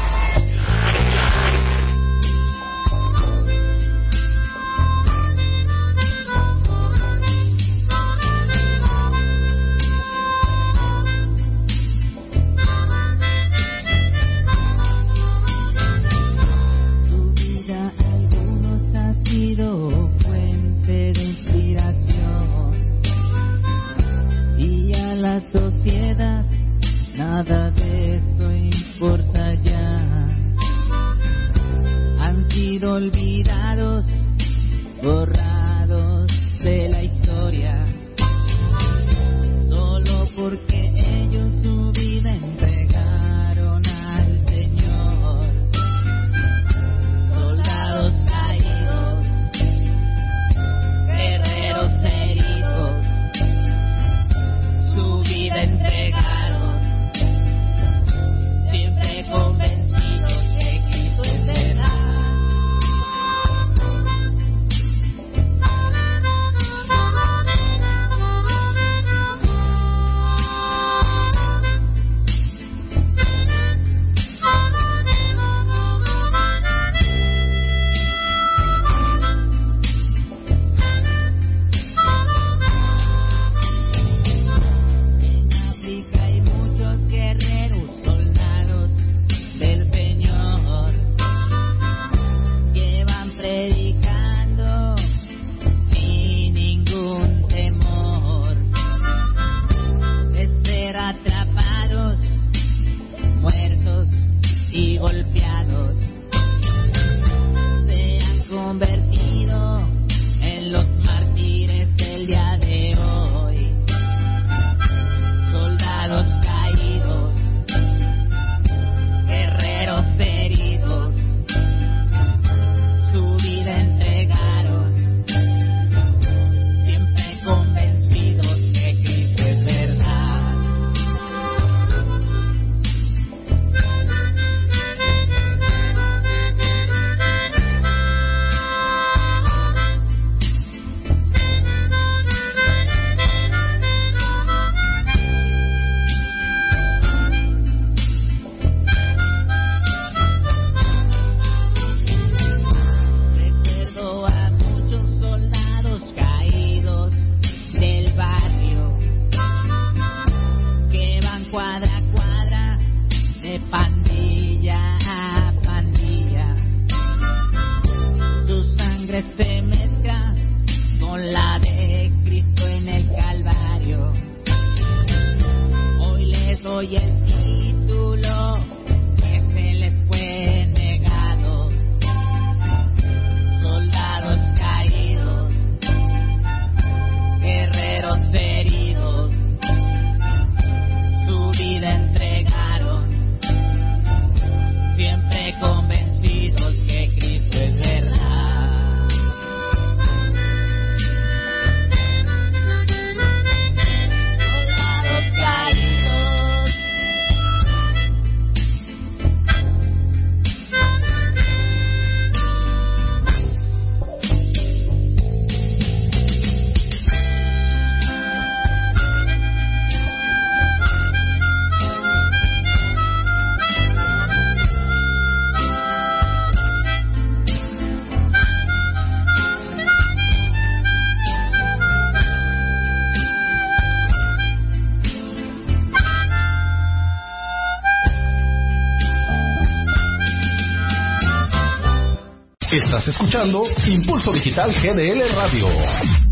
Estás escuchando Impulso Digital GDL Radio.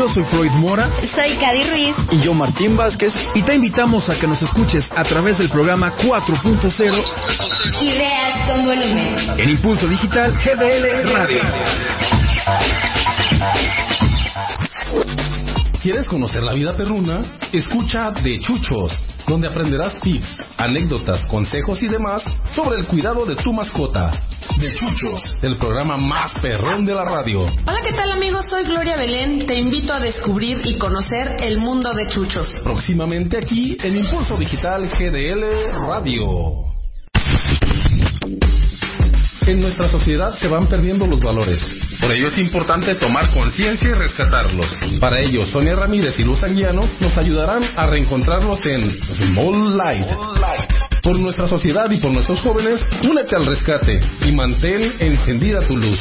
Yo soy Floyd Mora. Soy Cady Ruiz. Y yo Martín Vázquez. Y te invitamos a que nos escuches a través del programa 4.0 Ideas con volumen. En Impulso Digital GDL Radio. ¿Quieres conocer la vida perruna? Escucha De Chuchos, donde aprenderás tips, anécdotas, consejos y demás sobre el cuidado de tu mascota. De Chuchos, el programa más perrón de la radio. Hola, ¿qué tal amigos? Soy Gloria Belén. Te invito a descubrir y conocer el mundo de chuchos. Próximamente aquí en Impulso Digital GDL Radio. En nuestra sociedad se van perdiendo los valores. Por ello es importante tomar conciencia y rescatarlos. Para ello, Sonia Ramírez y Luz Anguiano nos ayudarán a reencontrarlos en Small Light. Por nuestra sociedad y por nuestros jóvenes, únete al rescate y mantén encendida tu luz.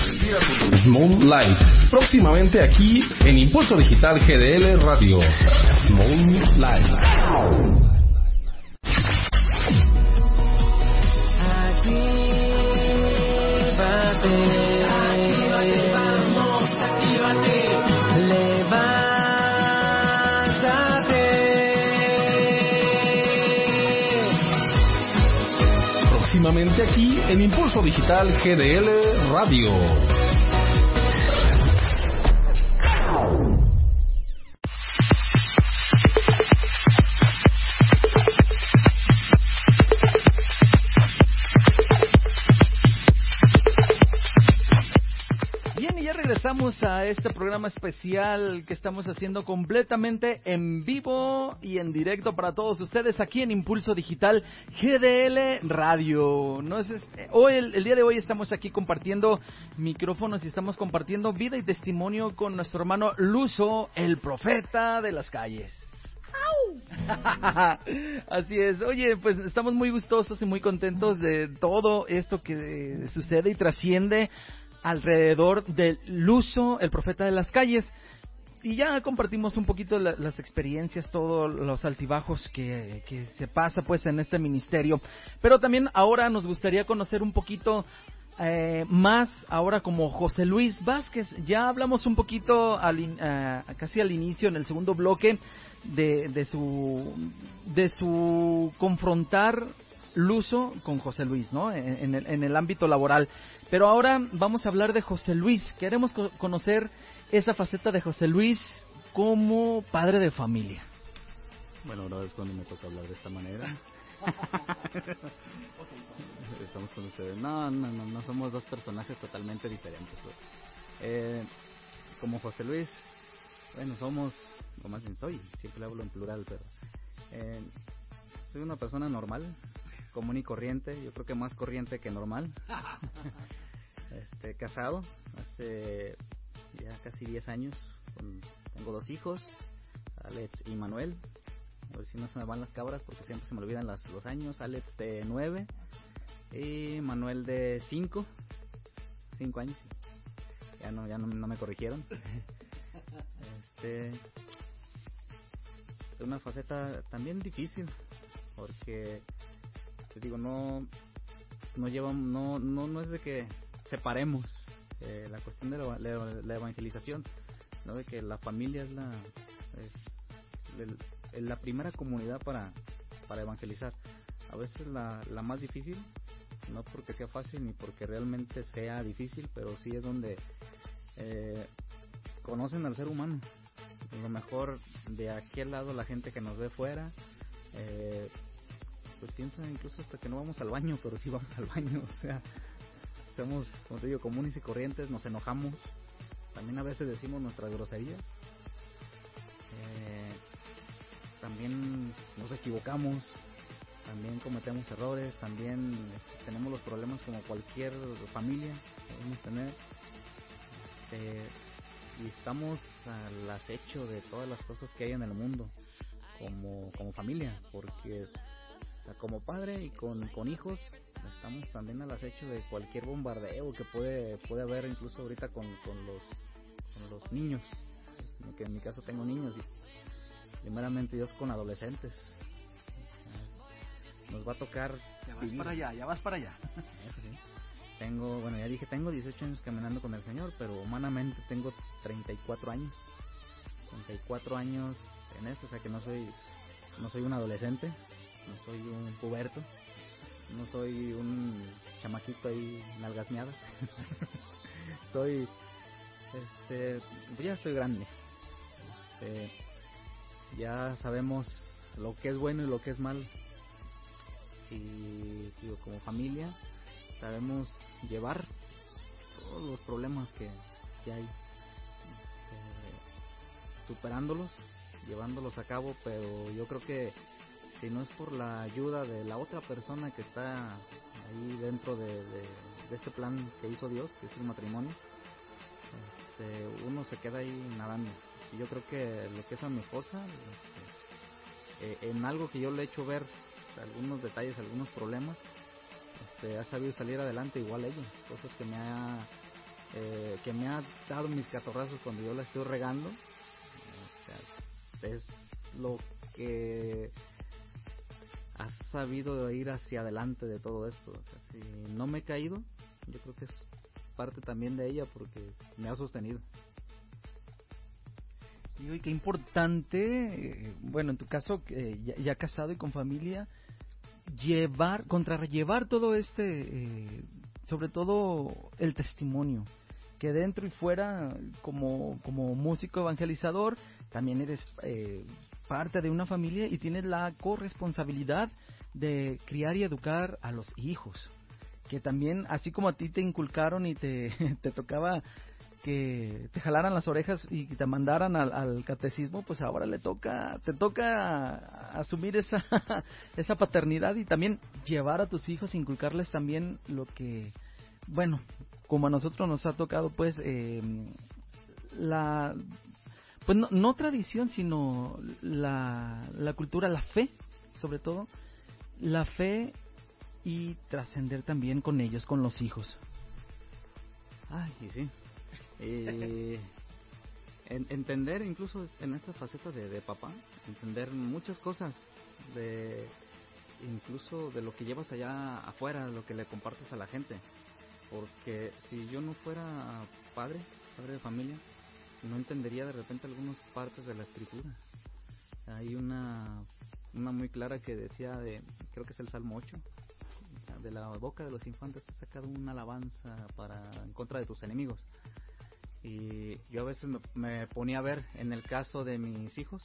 Small Light. Próximamente aquí en Impulso Digital GDL Radio. Small Light. Próximamente aquí en Impulso Digital GDL Radio. A este programa especial que estamos haciendo completamente en vivo y en directo para todos ustedes aquí en Impulso Digital GDL Radio. No es, es- hoy, el, el día de hoy estamos aquí compartiendo micrófonos y estamos compartiendo vida y testimonio con nuestro hermano Luso, el profeta de las calles. [LAUGHS] Así es. Oye, pues estamos muy gustosos y muy contentos de todo esto que sucede y trasciende alrededor del Luso, el profeta de las calles. Y ya compartimos un poquito la- las experiencias, todos los altibajos que, que se pasa pues en este ministerio. Pero también ahora nos gustaría conocer un poquito eh, más ahora como José Luis Vázquez. Ya hablamos un poquito al in- eh, casi al inicio en el segundo bloque de, de su de su confrontar Luso con José Luis, ¿no? En, el, en el ámbito laboral. Pero ahora vamos a hablar de José Luis. Queremos co- conocer esa faceta de José Luis como padre de familia. Bueno, ahora es cuando me toca hablar de esta manera. [LAUGHS] Estamos con ustedes. No, no, no, no somos dos personajes totalmente diferentes. Eh, como José Luis, bueno, somos, o más bien soy, siempre hablo en plural, pero eh, soy una persona normal, común y corriente, yo creo que más corriente que normal. [LAUGHS] este, casado, hace ya casi 10 años, con- tengo dos hijos, Alex y Manuel. A ver si no se me van las cabras porque siempre se me olvidan las, los años. Alex de 9 y Manuel de 5. 5 años. Ya no, ya no, no me corrigieron. Este. Es una faceta también difícil porque digo no no lleva no no no es de que separemos eh, la cuestión de la, evangelización no de que la familia es la es la primera comunidad para para evangelizar. A veces la, la más difícil no porque sea fácil ni porque realmente sea difícil pero sí es donde eh, conocen al ser humano. Lo mejor de aquel lado la gente que nos ve fuera eh, pues piensa incluso hasta que no vamos al baño pero sí vamos al baño o sea somos como te digo comunes y corrientes nos enojamos. También a veces decimos nuestras groserías. Eh, también nos equivocamos también cometemos errores también este, tenemos los problemas como cualquier familia podemos tener. Este, y estamos al acecho de todas las cosas que hay en el mundo como, como familia, porque sea, como padre y con, con hijos estamos también al acecho de cualquier bombardeo que puede, puede haber incluso ahorita con, con, los, con los niños, que en mi caso tengo niños y primeramente Dios con adolescentes. Nos va a tocar Ya vas vivir. para allá, ya vas para allá. Eso sí. Tengo, bueno, ya dije, tengo 18 años caminando con el Señor, pero humanamente tengo 34 años. 34 años en esto, o sea que no soy no soy un adolescente, no soy un puberto, no soy un chamaquito ahí nalgasmeadas. [LAUGHS] soy este pues ya estoy grande. Este, ya sabemos lo que es bueno y lo que es malo. Y digo, como familia sabemos llevar todos los problemas que, que hay, este, superándolos, llevándolos a cabo, pero yo creo que si no es por la ayuda de la otra persona que está ahí dentro de, este plan que hizo Dios, que es el matrimonio, este, uno se queda ahí nadando. Y yo creo que lo que es a mi esposa, este, eh, en algo que yo le he hecho ver, algunos detalles, algunos problemas, este, ha sabido salir adelante igual ella, cosas que me ha eh, que me ha dado mis catorrazos cuando yo la estoy regando, o sea, es lo que ha sabido ir hacia adelante de todo esto, o sea, si no me he caído, yo creo que es parte también de ella porque me ha sostenido. Y qué importante, eh, bueno, en tu caso, eh, ya, casado y con familia, llevar, contrarrevar todo este, eh, sobre todo el testimonio, que dentro y fuera, como, como músico evangelizador, también eres eh, parte de una familia y tienes la corresponsabilidad de criar y educar a los hijos. Que también, así como a ti te inculcaron y te, [LAUGHS] te tocaba que te jalaran las orejas y te mandaran al, al, catecismo, pues ahora le toca, te toca asumir esa, [LAUGHS] esa paternidad y también llevar a tus hijos, inculcarles también lo que, bueno, como a nosotros nos ha tocado, pues, eh, la, pues no, no tradición, sino la, la cultura, la fe, sobre todo, la fe y trascender también con ellos, con los hijos. Ay, y sí. Eh, [LAUGHS] en, entender incluso en esta faceta de, de, papá, entender muchas cosas de incluso de lo que llevas allá afuera, de lo que le compartes a la gente. Porque si yo no fuera padre, padre de familia, no entendería de repente algunas partes de la escritura. Hay una, una muy clara que decía de, creo que es el Salmo 8, de la boca de los infantes te ha sacado una alabanza para en contra de tus enemigos. Y yo a veces me, me, ponía a ver en el caso de mis hijos,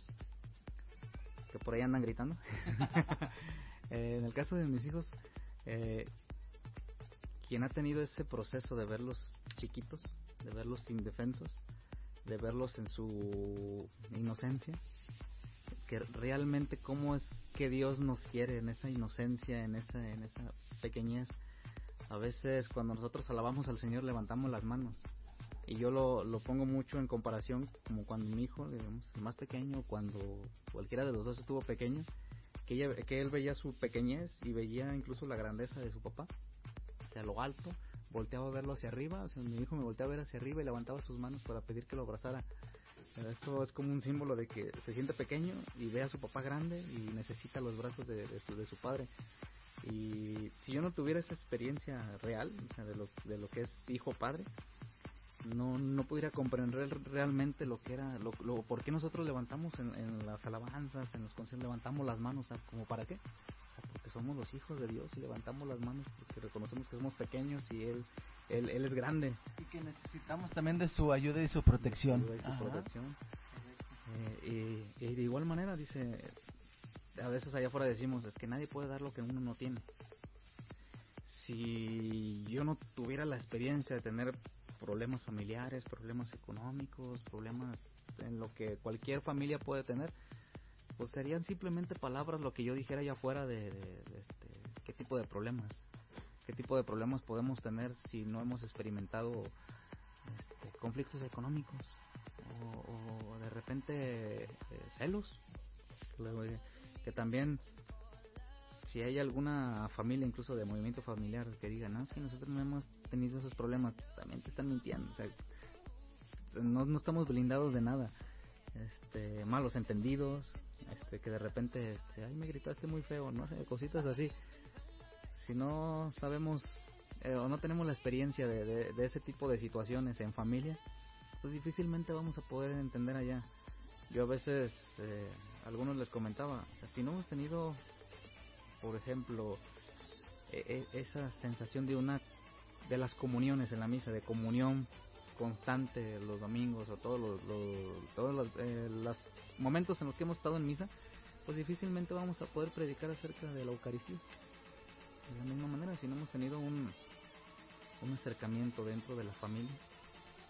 que por ahí andan gritando, [LAUGHS] eh, en el caso de mis hijos, eh, quien ha tenido ese proceso de verlos chiquitos, de verlos indefensos, de verlos en su inocencia, que realmente cómo es que Dios nos quiere en esa inocencia, en esa, en esa pequeñez. A veces cuando nosotros alabamos al Señor levantamos las manos y yo lo, lo pongo mucho en comparación como cuando mi hijo, digamos, el más pequeño, cuando cualquiera de los dos estuvo pequeño, que, ella, que él veía su pequeñez y veía incluso la grandeza de su papá, hacia lo alto, volteaba a verlo hacia arriba, o sea, mi hijo me volteaba a ver hacia arriba y levantaba sus manos para pedir que lo abrazara. Eso es como un símbolo de que se siente pequeño y ve a su papá grande y necesita los brazos de, de, su, de su padre. Y si yo no tuviera esa experiencia real, o sea, de lo, de lo que es hijo-padre, no, no pudiera comprender realmente lo que era, lo, lo por qué nosotros levantamos en, en, las alabanzas, en los conciertos, levantamos las manos, ¿sabes? como para qué? O sea, somos los hijos de Dios y levantamos las manos porque reconocemos que somos pequeños y Él, Él, él es grande. Y que necesitamos también de su ayuda y su protección. De su, ayuda y su protección. Eh, y, y de igual manera, dice, a veces allá afuera decimos, es que nadie puede dar lo que uno no tiene. Si yo no tuviera la experiencia de tener problemas familiares, problemas económicos, problemas en lo que cualquier familia puede tener, pues serían simplemente palabras lo que yo dijera allá afuera de, de, este, qué tipo de problemas, qué tipo de problemas podemos tener si no hemos experimentado este, conflictos económicos o, de repente eh, celos, que también si hay alguna familia, incluso de movimiento familiar, que diga, no, es que nosotros no hemos tenido esos problemas, también te están mintiendo. O sea, no, no estamos blindados de nada. Este, malos entendidos, este, que de repente, este, ay, me gritaste muy feo, no sé, cositas así. Si no sabemos eh, o no tenemos la experiencia de, de, ese tipo de situaciones en familia, pues difícilmente vamos a poder entender allá. Yo a veces, eh, a algunos les comentaba, si no hemos tenido, por ejemplo, e- e- esa sensación de una de las comuniones en la misa, de comunión constante los domingos o todos los, todos los, eh, los momentos en los que hemos estado en misa, pues difícilmente vamos a poder predicar acerca de la Eucaristía. De la misma manera, si no hemos tenido un, un acercamiento dentro de la familia,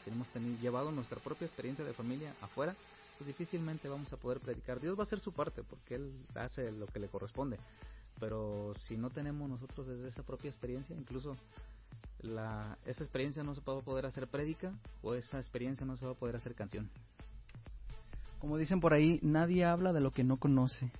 si hemos tenido, llevado nuestra propia experiencia de familia afuera, pues difícilmente vamos a poder predicar. Dios va a hacer su parte porque Él hace lo que le corresponde. Pero si no tenemos nosotros desde esa propia experiencia, incluso la, esa experiencia no se va a poder hacer prédica o esa experiencia no se va a poder hacer canción. Como dicen por ahí, nadie habla de lo que no conoce.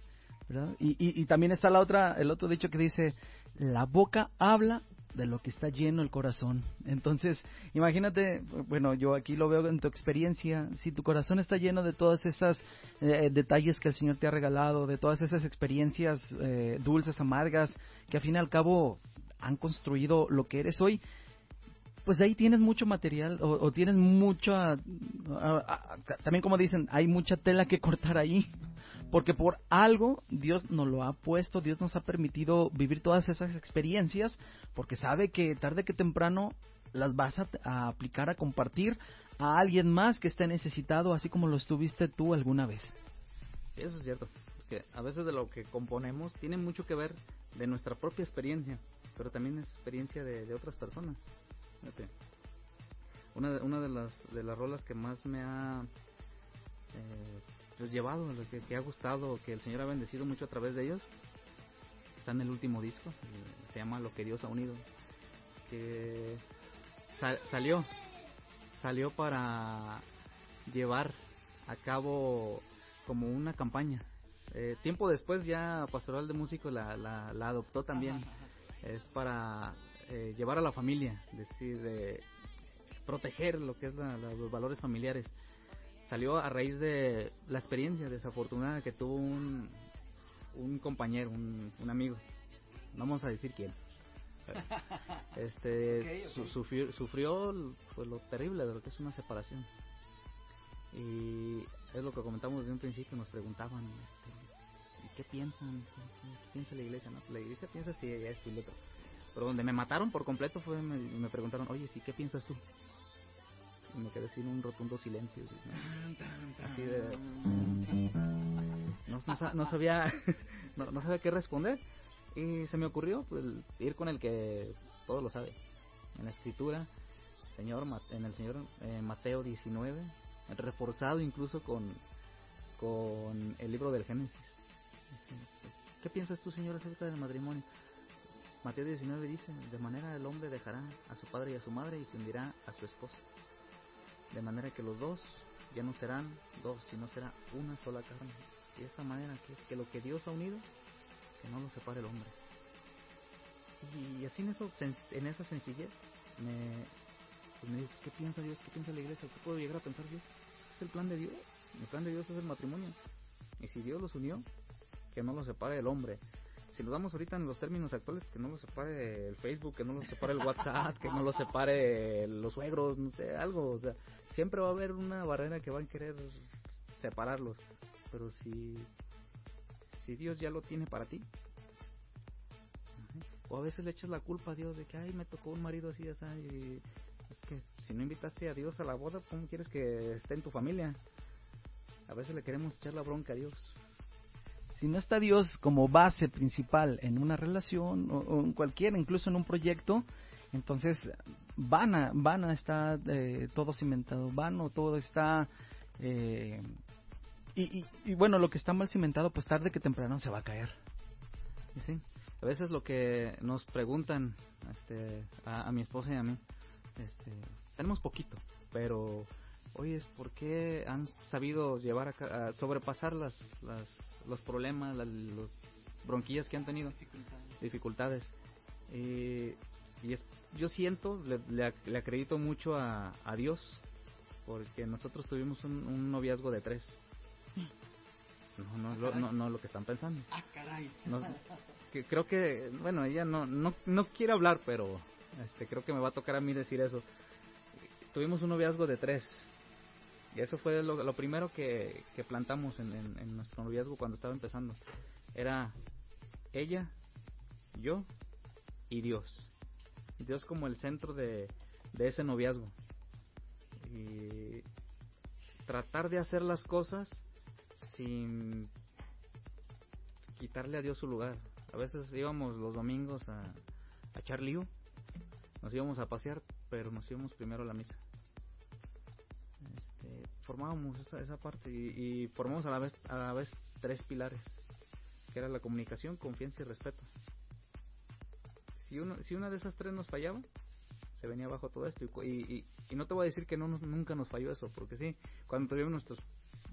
¿verdad? Y, y, también está la otra, el otro dicho que dice, la boca habla de lo que está lleno el corazón. Entonces, imagínate, bueno, yo aquí lo veo en tu experiencia, si tu corazón está lleno de todas esas eh, detalles que el Señor te ha regalado, de todas esas experiencias eh, dulces, amargas, que al fin y al cabo han construido lo que eres hoy, pues ahí tienes mucho material o, o tienes mucha, también como dicen, hay mucha tela que cortar ahí, porque por algo Dios nos lo ha puesto, Dios nos ha permitido vivir todas esas experiencias, porque sabe que tarde que temprano las vas a, a aplicar, a compartir a alguien más que esté necesitado, así como lo estuviste tú alguna vez. Eso es cierto, que a veces de lo que componemos tiene mucho que ver de nuestra propia experiencia, pero también es experiencia de, de otras personas. Una, de- una de las de las rolas que más me ha eh, pues llevado, que, que ha gustado, que el Señor ha bendecido mucho a través de ellos, está en el último disco, eh, se llama Lo que Dios ha unido, que sa- salió, salió para llevar a cabo como una campaña. Eh, tiempo después ya Pastoral de Músicos la, la, la adoptó también. Es para eh, llevar a la familia, decir, de proteger lo que es la- la- los valores familiares. Salió a raíz de la experiencia desafortunada que tuvo un, un compañero, un, un amigo. No vamos a decir quién. pero, [LAUGHS] este su- sufrió, sufrió pues, lo terrible de lo que es una separación. Y es lo que comentamos desde un principio, nos preguntaban, este, ¿y ¿qué piensan? ¿Qué, piensa la iglesia? No, la iglesia piensa si y lo otro. Pero donde me mataron por completo fue, me, me preguntaron, oye, ¿sí qué piensas tú? Y me quedé sin un rotundo silencio. ¿no? Así de... No, no no sabía [LAUGHS] no, no sabía qué responder. Y se me ocurrió pues, ir con el que todo lo sabe. En la escritura, señor en el señor eh, Mateo 19, reforzado incluso con, con el libro del Génesis. Pues, ¿Qué piensas tú, señor, acerca del matrimonio? Mateo 19 dice, de manera el hombre dejará a su padre y a su madre y se hundirá a su esposa. De manera que los dos ya no serán dos, sino será una sola carne. Y de esta manera que es que lo que Dios ha unido, que no lo separe el hombre. Y así en, eso, en esa sencillez me, pues me dices, ¿qué piensa Dios? ¿Qué piensa la iglesia? ¿Qué puedo llegar a pensar Dios? Es el plan de Dios. El plan de Dios es el matrimonio. Y si Dios los unió, que no los separe el hombre. Si lo damos ahorita en los términos actuales, que no los separe el Facebook, que no los separe el WhatsApp, que no los separe los suegros, no sé, algo. O sea, siempre va a haber una barrera que van a querer separarlos. Pero si, si Dios ya lo tiene para ti, o a veces le echas la culpa a Dios de que, ay, me tocó un marido así, así, y es que si no invitaste a Dios a la boda, ¿cómo quieres que esté en tu familia? A veces le queremos echar la bronca a Dios. Si no está Dios como base principal en una relación o, en cualquier, incluso en un proyecto, entonces van a, van a estar eh, todo cimentado, van o todo está... eh, y, y, y bueno, lo que está mal cimentado, pues tarde que temprano se va a caer. Sí, a veces lo que nos preguntan este, a, a mi esposa y a mí, este, tenemos poquito, pero oye, ¿por qué han sabido llevar a, a sobrepasar las, las, los problemas, las los bronquillas que han tenido? Dificultades. Y, y es- yo siento, le, le ac- le acredito mucho a, a Dios, porque nosotros tuvimos un, un noviazgo de tres. No, no, lo, no, no lo que están pensando. Ah, caray. No- que creo que, bueno, ella no, no, no quiere hablar, pero Este, creo que me va a tocar a mí decir eso. Tuvimos un noviazgo de tres. Y eso fue lo, primero que, plantamos en, nuestro noviazgo cuando estaba empezando. Era ella, yo y Dios. Dios como el centro de, ese noviazgo. Y tratar de hacer las cosas sin quitarle a Dios su lugar. A veces íbamos los domingos a, a echar lío, nos íbamos a pasear, pero nos íbamos primero a la misa. Formábamos esa, esa parte y, formamos a la vez a la vez tres pilares, que era la comunicación, confianza y respeto. Si uno, si una de esas tres nos fallaba, se venía abajo todo esto y, y, no te voy a decir que no nunca nos falló eso, porque sí, cuando tuvimos nuestras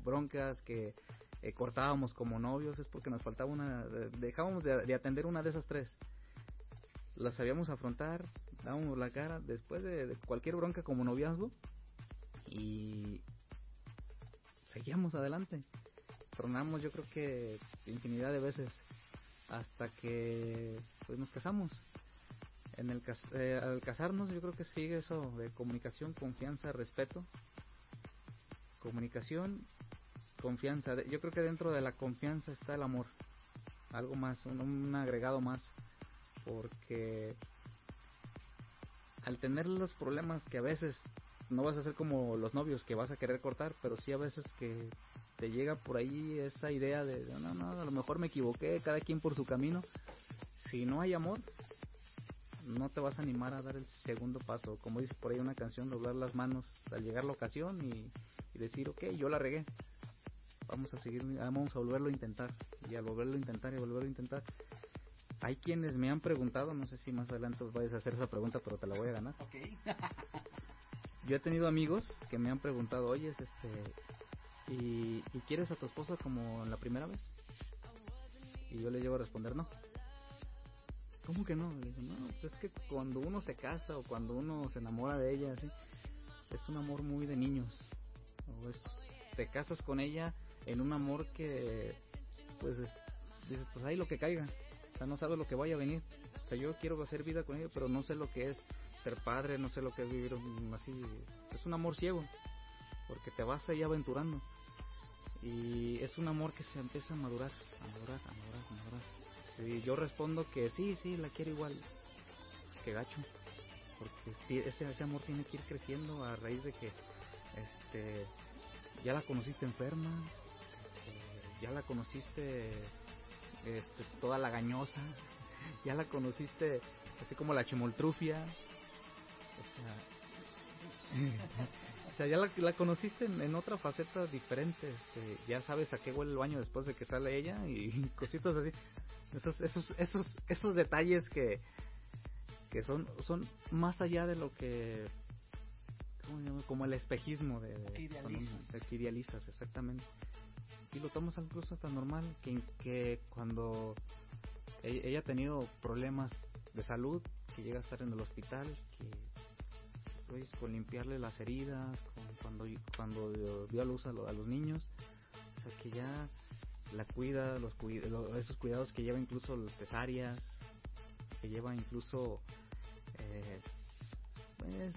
broncas que eh, cortábamos como novios es porque nos faltaba una, de- dejábamos de, de atender una de esas tres. Las sabíamos afrontar, dábamos la cara después de, de cualquier bronca como noviazgo y seguíamos adelante. Tronamos yo creo que infinidad de veces hasta que pues nos casamos. En el eh, al casarnos yo creo que sigue eso de comunicación, confianza, respeto. Comunicación, confianza. Yo creo que dentro de la confianza está el amor. Algo más, un agregado más. Porque al tener los problemas que a veces no vas a ser como los novios que vas a querer cortar, pero sí a veces que te llega por ahí esa idea de, no, no, a lo mejor me equivoqué, cada quien por su camino. Si no hay amor, no te vas a animar a dar el segundo paso. Como dice por ahí una canción, doblar las manos al llegar la ocasión y, decir, ok, yo la regué. Vamos a seguir, vamos a volverlo a intentar. Y al volverlo a intentar y volverlo a intentar. Hay quienes me han preguntado, no sé si más adelante a hacer esa pregunta, pero te la voy a ganar. [LAUGHS] Yo he tenido amigos que me han preguntado, oye, este, ¿y, ¿y quieres a tu esposa como la primera vez? Y yo le llego a responder, no. ¿Cómo que no? Le digo, no, pues es que cuando uno se casa o cuando uno se enamora de ella, así, es un amor muy de niños. O es, te casas con ella en un amor que, pues, es- dices, pues ahí lo que caiga. O sea, no sabes lo que vaya a venir. O sea, yo quiero hacer vida con ella, pero no sé lo que es ser padre, no sé lo que es vivir así. Es un amor ciego, porque te vas ahí aventurando. Y es un amor que se empieza a madurar, a madurar, a madurar, a madurar. Si yo respondo que sí, sí, la quiero igual, que gacho. Porque este, ese amor tiene que ir creciendo a raíz de que este ya la conociste enferma, este, ya la conociste este, toda lagañosa, [LAUGHS] ya la conociste así como la chimoltrufia. O sea, o sea, ya la, la conociste en, en otra faceta diferente. este, ya sabes a qué huele el baño después de que sale ella y [LAUGHS] cositas así. Esos, esos, esos, esos detalles que, que son, son más allá de lo que como el espejismo de, de- idealizas. cuando uno- de que idealizas exactamente y lo tomas incluso hasta normal que, que cuando ella, ella ha tenido problemas de salud que llega a estar en el hospital que pues, con limpiarle las heridas con cuando cuando dio a luz a, lo- a los niños. O sea que ya la cuida los cui- lo- esos cuidados que lleva incluso las cesáreas que lleva incluso eh, pues,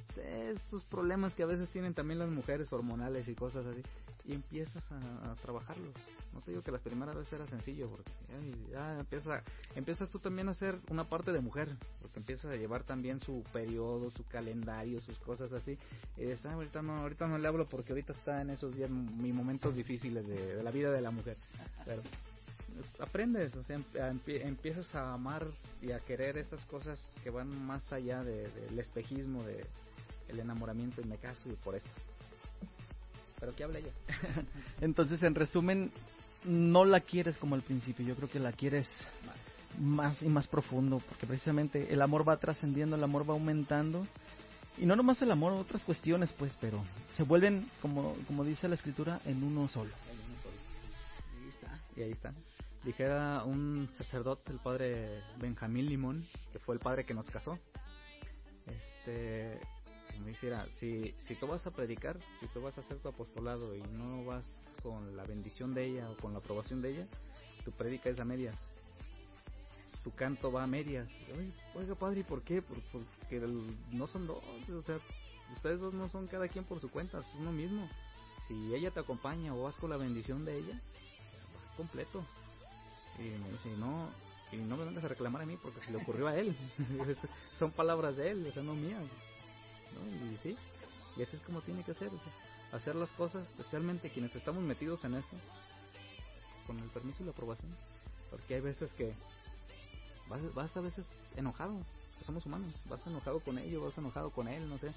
esos problemas que a veces tienen también las mujeres hormonales y cosas así y empiezas a, trabajarlos. No te digo que las primeras veces era sencillo porque ay, ya empieza empiezas tú también a ser una parte de mujer porque empiezas a llevar también su periodo su calendario sus cosas así. Y dices "Ah, ahorita no ahorita no le hablo porque ahorita está en esos días mis momentos difíciles de, de la vida de la mujer pero es- aprendes, o sea, em- empie- empiezas a amar y a querer esas cosas que van más allá de- del espejismo, de el enamoramiento y me caso y por esto. Pero ¿qué habla ella? [LAUGHS] Entonces, en resumen, no la quieres como al principio, yo creo que la quieres más y más profundo, porque precisamente el amor va trascendiendo, el amor va aumentando. Y no nomás el amor, otras cuestiones, pues, pero se vuelven, como, como dice la escritura, en uno solo. Ahí está. Y ahí está. Dijera un sacerdote, el padre Benjamín Limón, que fue el padre que nos casó. Este, me dijera, si, si tú vas a predicar, si tú vas a hacer tu apostolado y no vas con la bendición de ella o con la aprobación de ella, tu predica es a medias. tu canto va a medias. Oiga, padre, ¿y por qué? Por- Porque no son dos, o sea, ustedes dos no son cada quien por su cuenta, es uno mismo. Si ella te acompaña o vas con la bendición de ella, vas completo. Y me dice, no, y no me vengas a reclamar a mí porque se le ocurrió a él. [LAUGHS] Son palabras de él, o sea, no mías. ¿No? Y sí, y así es como tiene que ser, o sea, hacer las cosas, especialmente quienes estamos metidos en esto, con el permiso y la aprobación. Porque hay veces que vas, vas a veces enojado, somos humanos, vas enojado con ellos, vas enojado con él, no sé,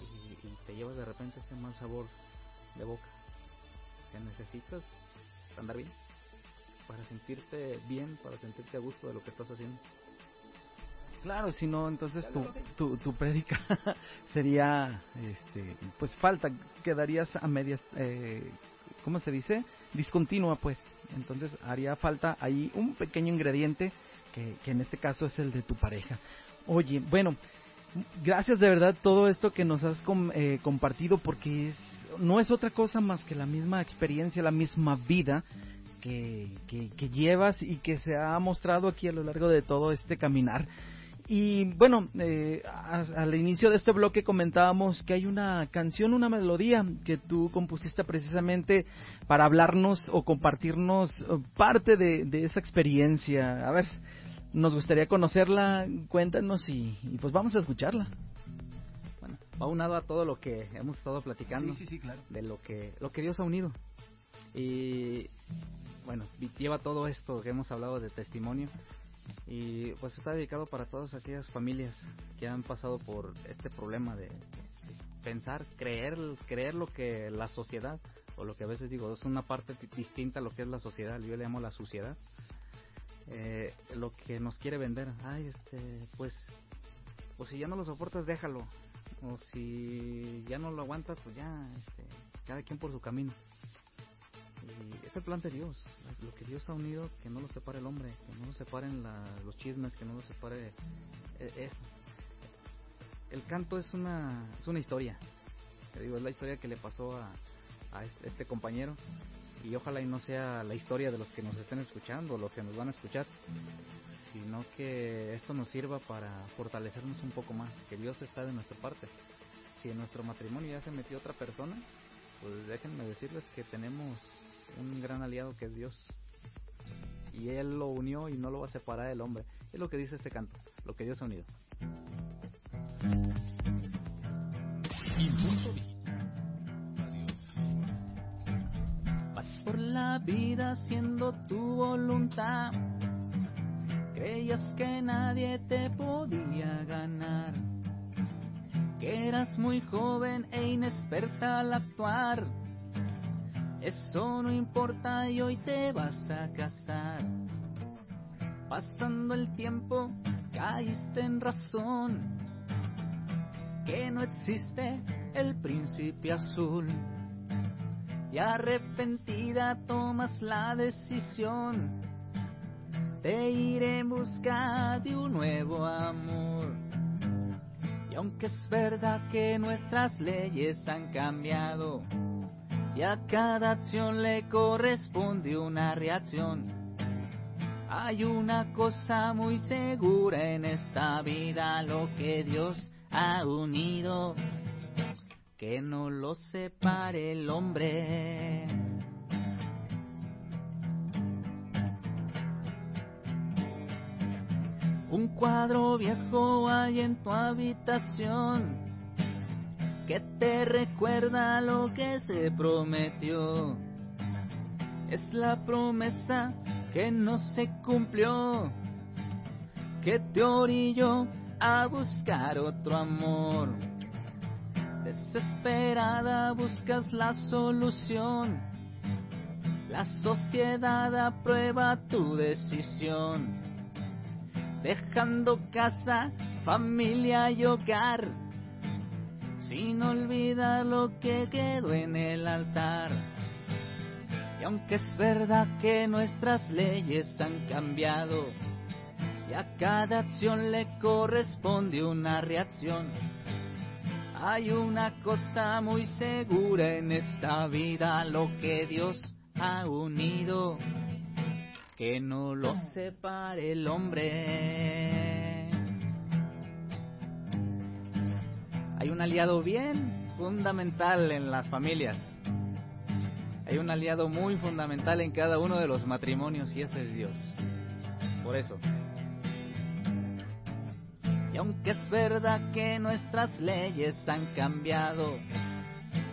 y, y te llevas de repente ese mal sabor de boca que necesitas andar bien, para sentirte bien, para sentirte a gusto de lo que estás haciendo. Claro, si no, entonces tu, tu, tu prédica [LAUGHS] sería, este, pues falta, quedarías a medias, eh, ¿cómo se dice? Discontinua, pues. Entonces haría falta ahí un pequeño ingrediente que, que en este caso es el de tu pareja. Oye, bueno, gracias de verdad todo esto que nos has com- eh, compartido porque es, no es otra cosa más que la misma experiencia, la misma vida que, que, que llevas y que se ha mostrado aquí a lo largo de todo este caminar. Y bueno, eh, a- al inicio de este bloque comentábamos que hay una canción, una melodía que tú compusiste precisamente para hablarnos o compartirnos eh, parte de, de esa experiencia. A ver, nos gustaría conocerla, cuéntanos y, y pues vamos a escucharla. Bueno, va unado a todo lo que hemos estado platicando. Sí, sí, sí, claro. De lo que, lo que Dios ha unido. Y bueno, lleva todo esto que hemos hablado de testimonio. Y pues está dedicado para todas aquellas familias que han pasado por este problema de, pensar, creer, creer lo que la sociedad, o lo que a veces digo, es una parte di- distinta a lo que es la sociedad, yo le llamo la suciedad. Eh, lo que nos quiere vender, ay, este, pues, pues si ya no lo soportas, déjalo. O si ya no lo aguantas, pues ya, este, cada quien por su camino. Y es el plan de Dios, lo que Dios ha unido, que no lo separe el hombre, que no lo separen la- los chismes, que no lo separe eh, eso. El canto es una, es una historia, te digo, es la historia que le pasó a, a este, compañero y ojalá y no sea la historia de los que nos estén escuchando, los que nos van a escuchar, sino que esto nos sirva para fortalecernos un poco más, que Dios está de nuestra parte. Si en nuestro matrimonio ya se metió otra persona, pues déjenme decirles que tenemos un gran aliado que es Dios. Y Él lo unió y no lo va a separar el hombre. Es lo que dice este canto, lo que Dios ha unido. Vas por la vida haciendo tu voluntad. Creías que nadie te podía ganar. Que eras muy joven e inexperta al actuar. Eso no importa y hoy te vas a casar. Pasando el tiempo, caíste en razón. Que no existe el príncipe azul y arrepentida tomas la decisión de ir en busca de un nuevo amor. Y aunque es verdad que nuestras leyes han cambiado y a cada acción le corresponde una reacción, hay una cosa muy segura en esta vida, lo que Dios ha unido. Que no lo separe el hombre. Un cuadro viejo hay en tu habitación que te recuerda lo que se prometió. Es la promesa que no se cumplió, que te orilló a buscar otro amor. Desesperada buscas la solución. La sociedad aprueba tu decisión. Dejando casa, familia y hogar. Sin olvidar lo que quedó en el altar. Y aunque es verdad que nuestras leyes han cambiado, y a cada acción le corresponde una reacción. Hay una cosa muy segura en esta vida, lo que Dios ha unido, que no lo separe el hombre. Hay un aliado bien fundamental en las familias. Hay un aliado muy fundamental en cada uno de los matrimonios y ese es Dios. Por eso. Y aunque es verdad que nuestras leyes han cambiado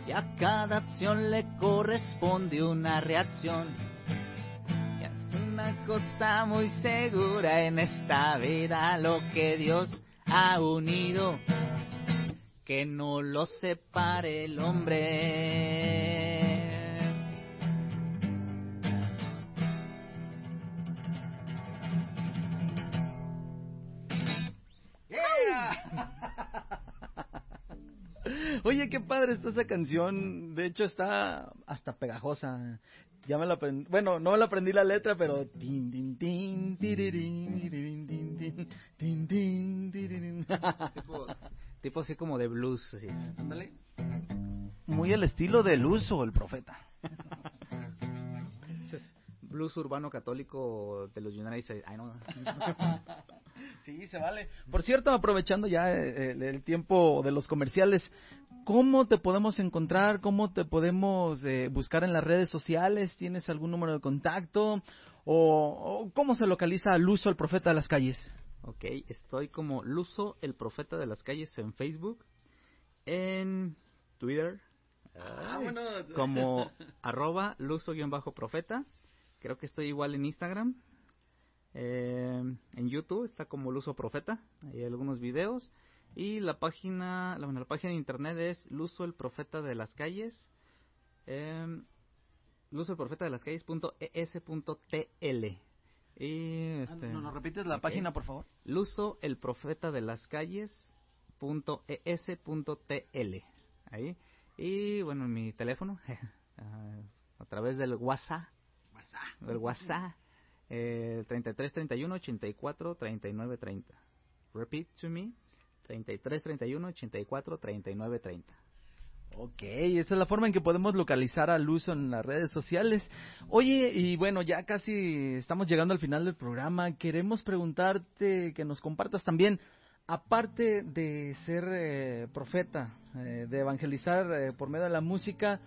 y a cada acción le corresponde una reacción, y es una cosa muy segura en esta vida lo que Dios ha unido, que no lo separe el hombre. Oye, qué padre está esa canción. De hecho, está hasta pegajosa. Ya me la aprendí. Bueno, no me la aprendí la letra, pero. Tin, tin, tin, tirirín, tirirín, tin, tin, tin, tin, tirirín. tipo, tipo así como de blues, así. Ándale. Muy el estilo del uso, el profeta. Blues urbano católico de los United States. Ay, no. Sí, se vale. Por cierto, aprovechando ya eh, el, el tiempo de los comerciales, ¿cómo te podemos encontrar? ¿Cómo te podemos eh, buscar en las redes sociales? ¿Tienes algún número de contacto? ¿O, o cómo se localiza Luso, el profeta de las calles? Ok, estoy como Luso, el profeta de las calles en Facebook, en Twitter, Vámonos. como [LAUGHS] arroba Luso-profeta. Creo que estoy igual en Instagram. Eh, en YouTube está como Luso Profeta. Hay algunos videos. Y la página, la, bueno, la página de internet es Luso el Profeta de las Calles. Eh, Luso el Profeta de las Calles.es.tl. Y este, ¿No nos repites la ok. página, por favor? Luso el Profeta de las Calles.es.tl. Ahí. Y bueno, mi teléfono. [LAUGHS] ah, a través del WhatsApp. Del WhatsApp. Eh, 33 31 84 39 30. Repeat to me. 33 31 84 39 30. Ok, esa es la forma en que podemos localizar al uso en las redes sociales. Oye, y bueno, ya casi estamos llegando al final del programa. Queremos preguntarte que nos compartas también, aparte de ser eh, profeta, eh, de evangelizar eh, por medio de la música,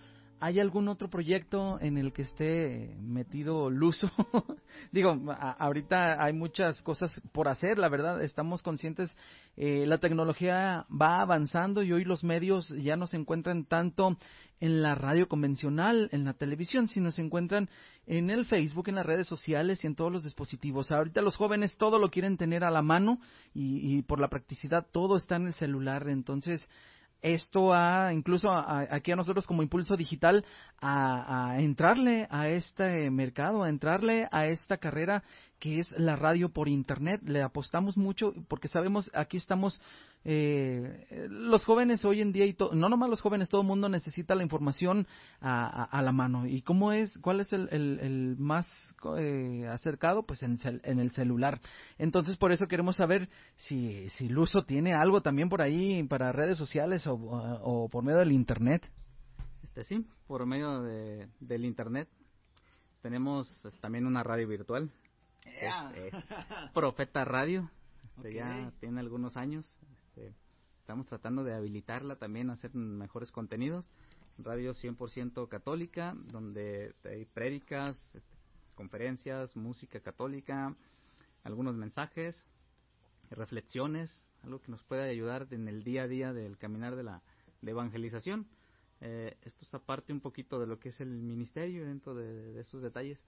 ¿hay algún otro proyecto en el que esté metido Luso? [LAUGHS] Digo, ahorita hay muchas cosas por hacer, la verdad, estamos conscientes, eh, la tecnología va avanzando y hoy los medios ya no se encuentran tanto en la radio convencional, en la televisión, sino se encuentran en el Facebook, en las redes sociales y en todos los dispositivos. Ahorita los jóvenes todo lo quieren tener a la mano y, y por la practicidad todo está en el celular, entonces esto ha, incluso a- aquí a nosotros como Impulso Digital, a, a entrarle a este mercado, a entrarle a esta carrera que es la radio por Internet. Le apostamos mucho porque sabemos, aquí estamos, eh, los jóvenes hoy en día, y no nomás los jóvenes, todo el mundo necesita la información a, la mano. ¿Y cómo es, cuál es el, el- el más eh, acercado? Pues en el celular. Entonces, por eso queremos saber si, si Luso tiene algo también por ahí para redes sociales o, o por medio del Internet. Este sí, por medio de, del internet. Tenemos pues, también una radio virtual. ¡Ea! Es, es [LAUGHS] Profeta Radio. Este, Ok. Ya tiene algunos años. Este, estamos tratando de habilitarla también a hacer mejores contenidos. Radio 100% católica, donde hay prédicas, este, conferencias, música católica, algunos mensajes, reflexiones, algo que nos puede ayudar en el día a día del caminar de la de evangelización. Eh, esto es aparte un poquito de lo que es el ministerio dentro de, de estos detalles.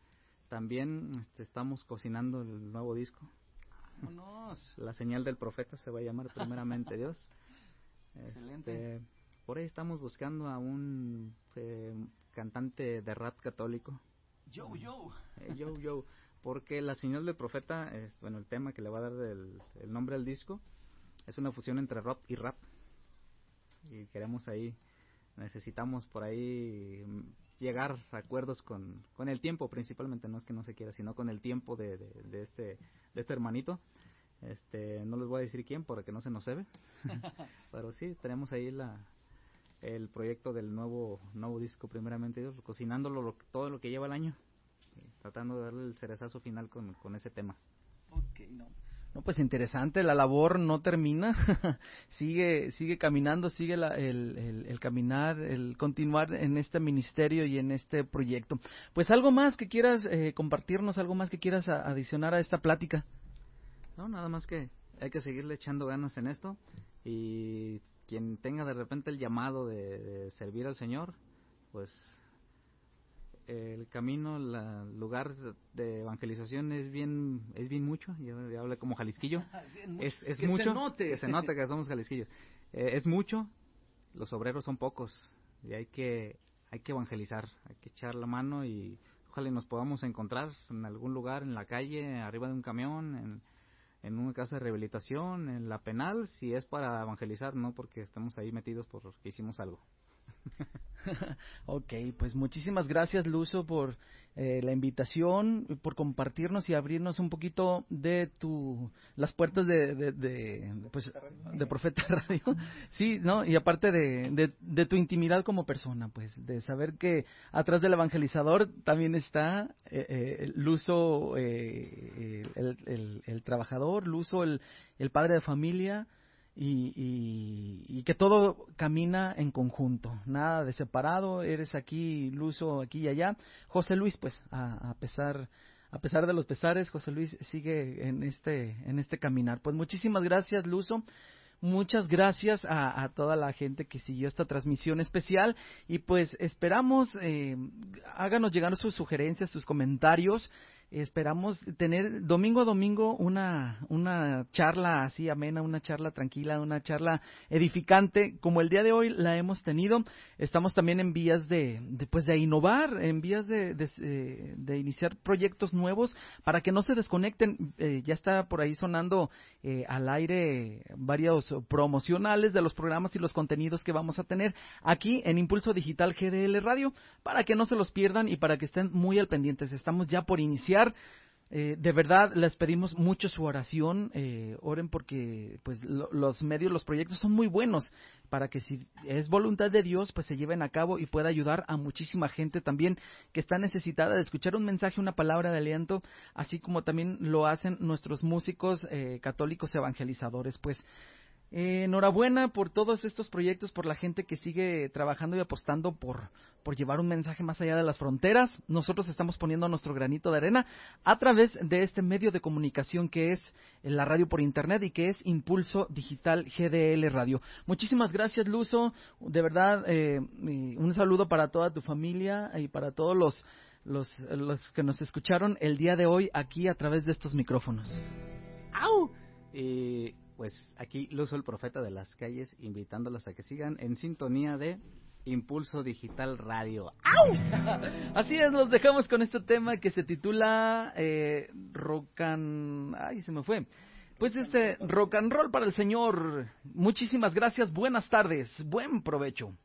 También este, estamos cocinando el nuevo disco. Vámonos. La señal del profeta se va a llamar primeramente Dios. [LAUGHS] Excelente. Este, por ahí estamos buscando a un eh, cantante de rap católico. Yo, yo. Eh, yo, yo. Porque la señal del profeta, es, bueno, el tema que le va a dar el, el nombre al disco, es una fusión entre rock y rap. Y queremos ahí, necesitamos por ahí llegar a acuerdos con, con el tiempo, principalmente, no es que no se quiera, sino con el tiempo de, de, de este, de este hermanito. Este, no les voy a decir quién para que no se nos se ve. [LAUGHS] Pero sí, tenemos ahí la, el proyecto del nuevo nuevo disco, primeramente, cocinándolo lo- todo lo que lleva el año. tratando de darle el cerezazo final con, con ese tema. Ok, no. No, pues interesante, la labor no termina, [LAUGHS] sigue, sigue caminando, sigue la, el, el, el, caminar, el continuar en este ministerio y en este proyecto. Pues algo más que quieras eh, compartirnos, algo más que quieras adicionar a esta plática. No, nada más que hay que seguirle echando ganas en esto y quien tenga de repente el llamado de servir al Señor, pues el camino, el lugar de evangelización es bien es bien mucho, yo, hablo como jalisquillo, [LAUGHS] es, es que mucho, se note. que se nota que somos jalisquillos, eh, es mucho, los obreros son pocos y hay que hay que evangelizar, hay que echar la mano y ojalá nos podamos encontrar en algún lugar, en la calle, arriba de un camión, en, en una casa de rehabilitación, en la penal, si es para evangelizar, no porque estamos ahí metidos porque hicimos algo. [LAUGHS] ok, pues muchísimas gracias Luzo por eh, la invitación, por compartirnos y abrirnos un poquito de tu las puertas de, de, de pues de Profeta [LAUGHS] Radio, sí, no y aparte de, de, de, tu intimidad como persona, pues de saber que atrás del evangelizador también está eh, eh, Luzo, eh, el, el, el, trabajador, Luzo, el, el padre de familia y, y, y, que todo camina en conjunto, nada de separado, eres aquí, Luzo aquí y allá. José Luis, pues, a, a, pesar a pesar de los pesares, José Luis sigue en este en este caminar. Pues muchísimas gracias, Luzo. Muchas gracias a, a, toda la gente que siguió esta transmisión especial y pues esperamos, eh, háganos llegar sus sugerencias, sus comentarios esperamos tener domingo a domingo una, una charla así amena, una charla tranquila, una charla edificante, como el día de hoy la hemos tenido. Estamos también en vías de, de pues de innovar, en vías de, de, eh, iniciar proyectos nuevos para que no se desconecten. Eh, ya está por ahí sonando eh, al aire varios promocionales de los programas y los contenidos que vamos a tener aquí en Impulso Digital GDL Radio para que no se los pierdan y para que estén muy al pendientes. Estamos ya por iniciar eh, de verdad les pedimos mucho su oración, eh, oren porque pues lo, los medios, los proyectos son muy buenos para que si es voluntad de Dios pues se lleven a cabo y pueda ayudar a muchísima gente también que está necesitada de escuchar un mensaje, una palabra de aliento, así como también lo hacen nuestros músicos eh, católicos evangelizadores. Pues eh, enhorabuena por todos estos proyectos, por la gente que sigue trabajando y apostando por, por llevar un mensaje más allá de las fronteras. Nosotros estamos poniendo nuestro granito de arena a través de este medio de comunicación que es la radio por internet y que es Impulso Digital GDL Radio. Muchísimas gracias, Luzo. De verdad, eh, un saludo para toda tu familia y para todos los, los, los que nos escucharon el día de hoy aquí a través de estos micrófonos. ¡Au! Eh pues aquí Luzo el Profeta de las Calles, invitándolos a que sigan en sintonía de Impulso Digital Radio. ¡Au! [LAUGHS] Así es, los dejamos con este tema que se titula eh, Rock and... Ay, se me fue. Pues este rock and roll para el señor. Muchísimas gracias, buenas tardes, buen provecho.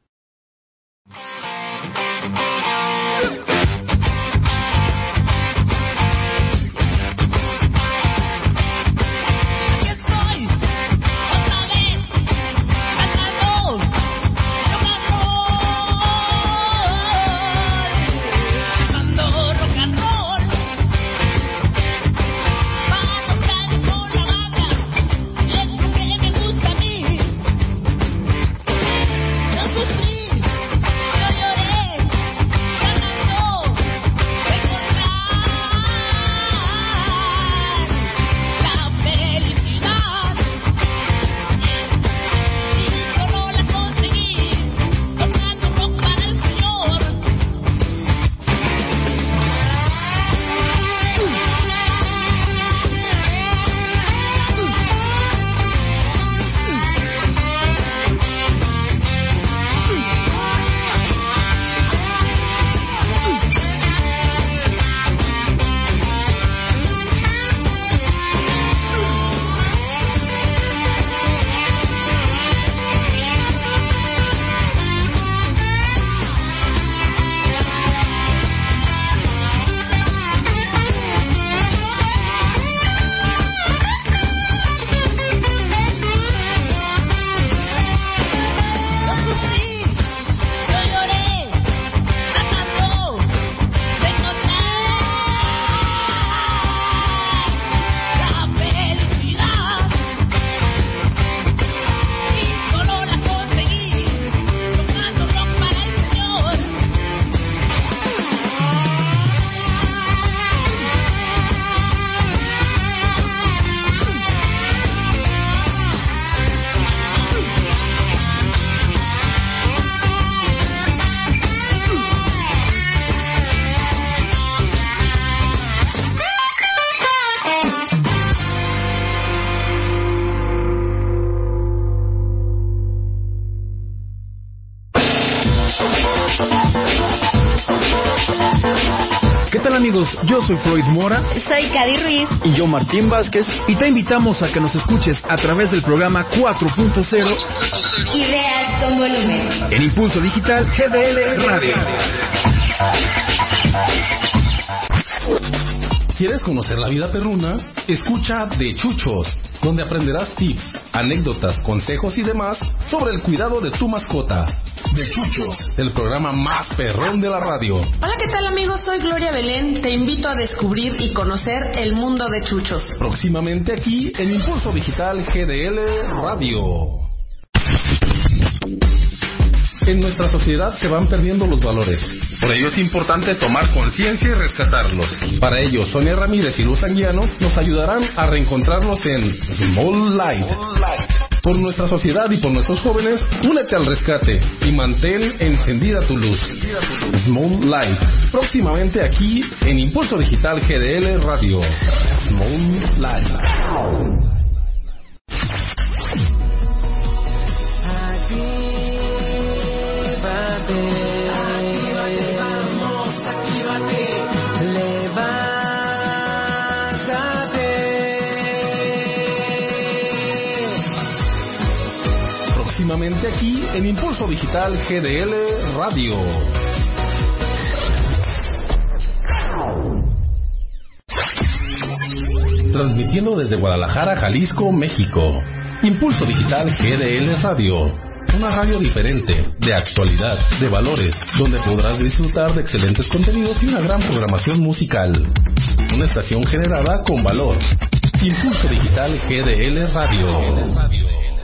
Yo soy Freud Mora. Soy Cady Ruiz. Y yo Martín Vázquez. Y te invitamos a que nos escuches a través del programa 4.0 Ideas con volumen. En Impulso Digital GDL Radio. ¿Quieres conocer la vida perruna? Escucha De Chuchos, donde aprenderás tips, anécdotas, consejos y demás sobre el cuidado de tu mascota. De Chuchos, el programa más perrón de la radio. Hola, ¿qué tal amigos? Soy Gloria Belén. Te invito a descubrir y conocer el mundo de Chuchos. Próximamente aquí en Impulso Digital GDL Radio. En nuestra sociedad se van perdiendo los valores. Por ello es importante tomar conciencia y rescatarlos. Para ello, Sonia Ramírez y Luz Anguiano nos ayudarán a reencontrarlos en Small Light. Por nuestra sociedad y por nuestros jóvenes, únete al rescate y mantén encendida tu luz. Small Light. Próximamente aquí en Impulso Digital GDL Radio. Small Light. Actívate. Próximamente aquí en Impulso Digital GDL Radio. Transmitiendo desde Guadalajara, Jalisco, México. Impulso Digital GDL Radio. Una radio diferente, de actualidad, de valores, donde podrás disfrutar de excelentes contenidos y una gran programación musical. Una estación generada con valor. Impulso Digital GDL Radio.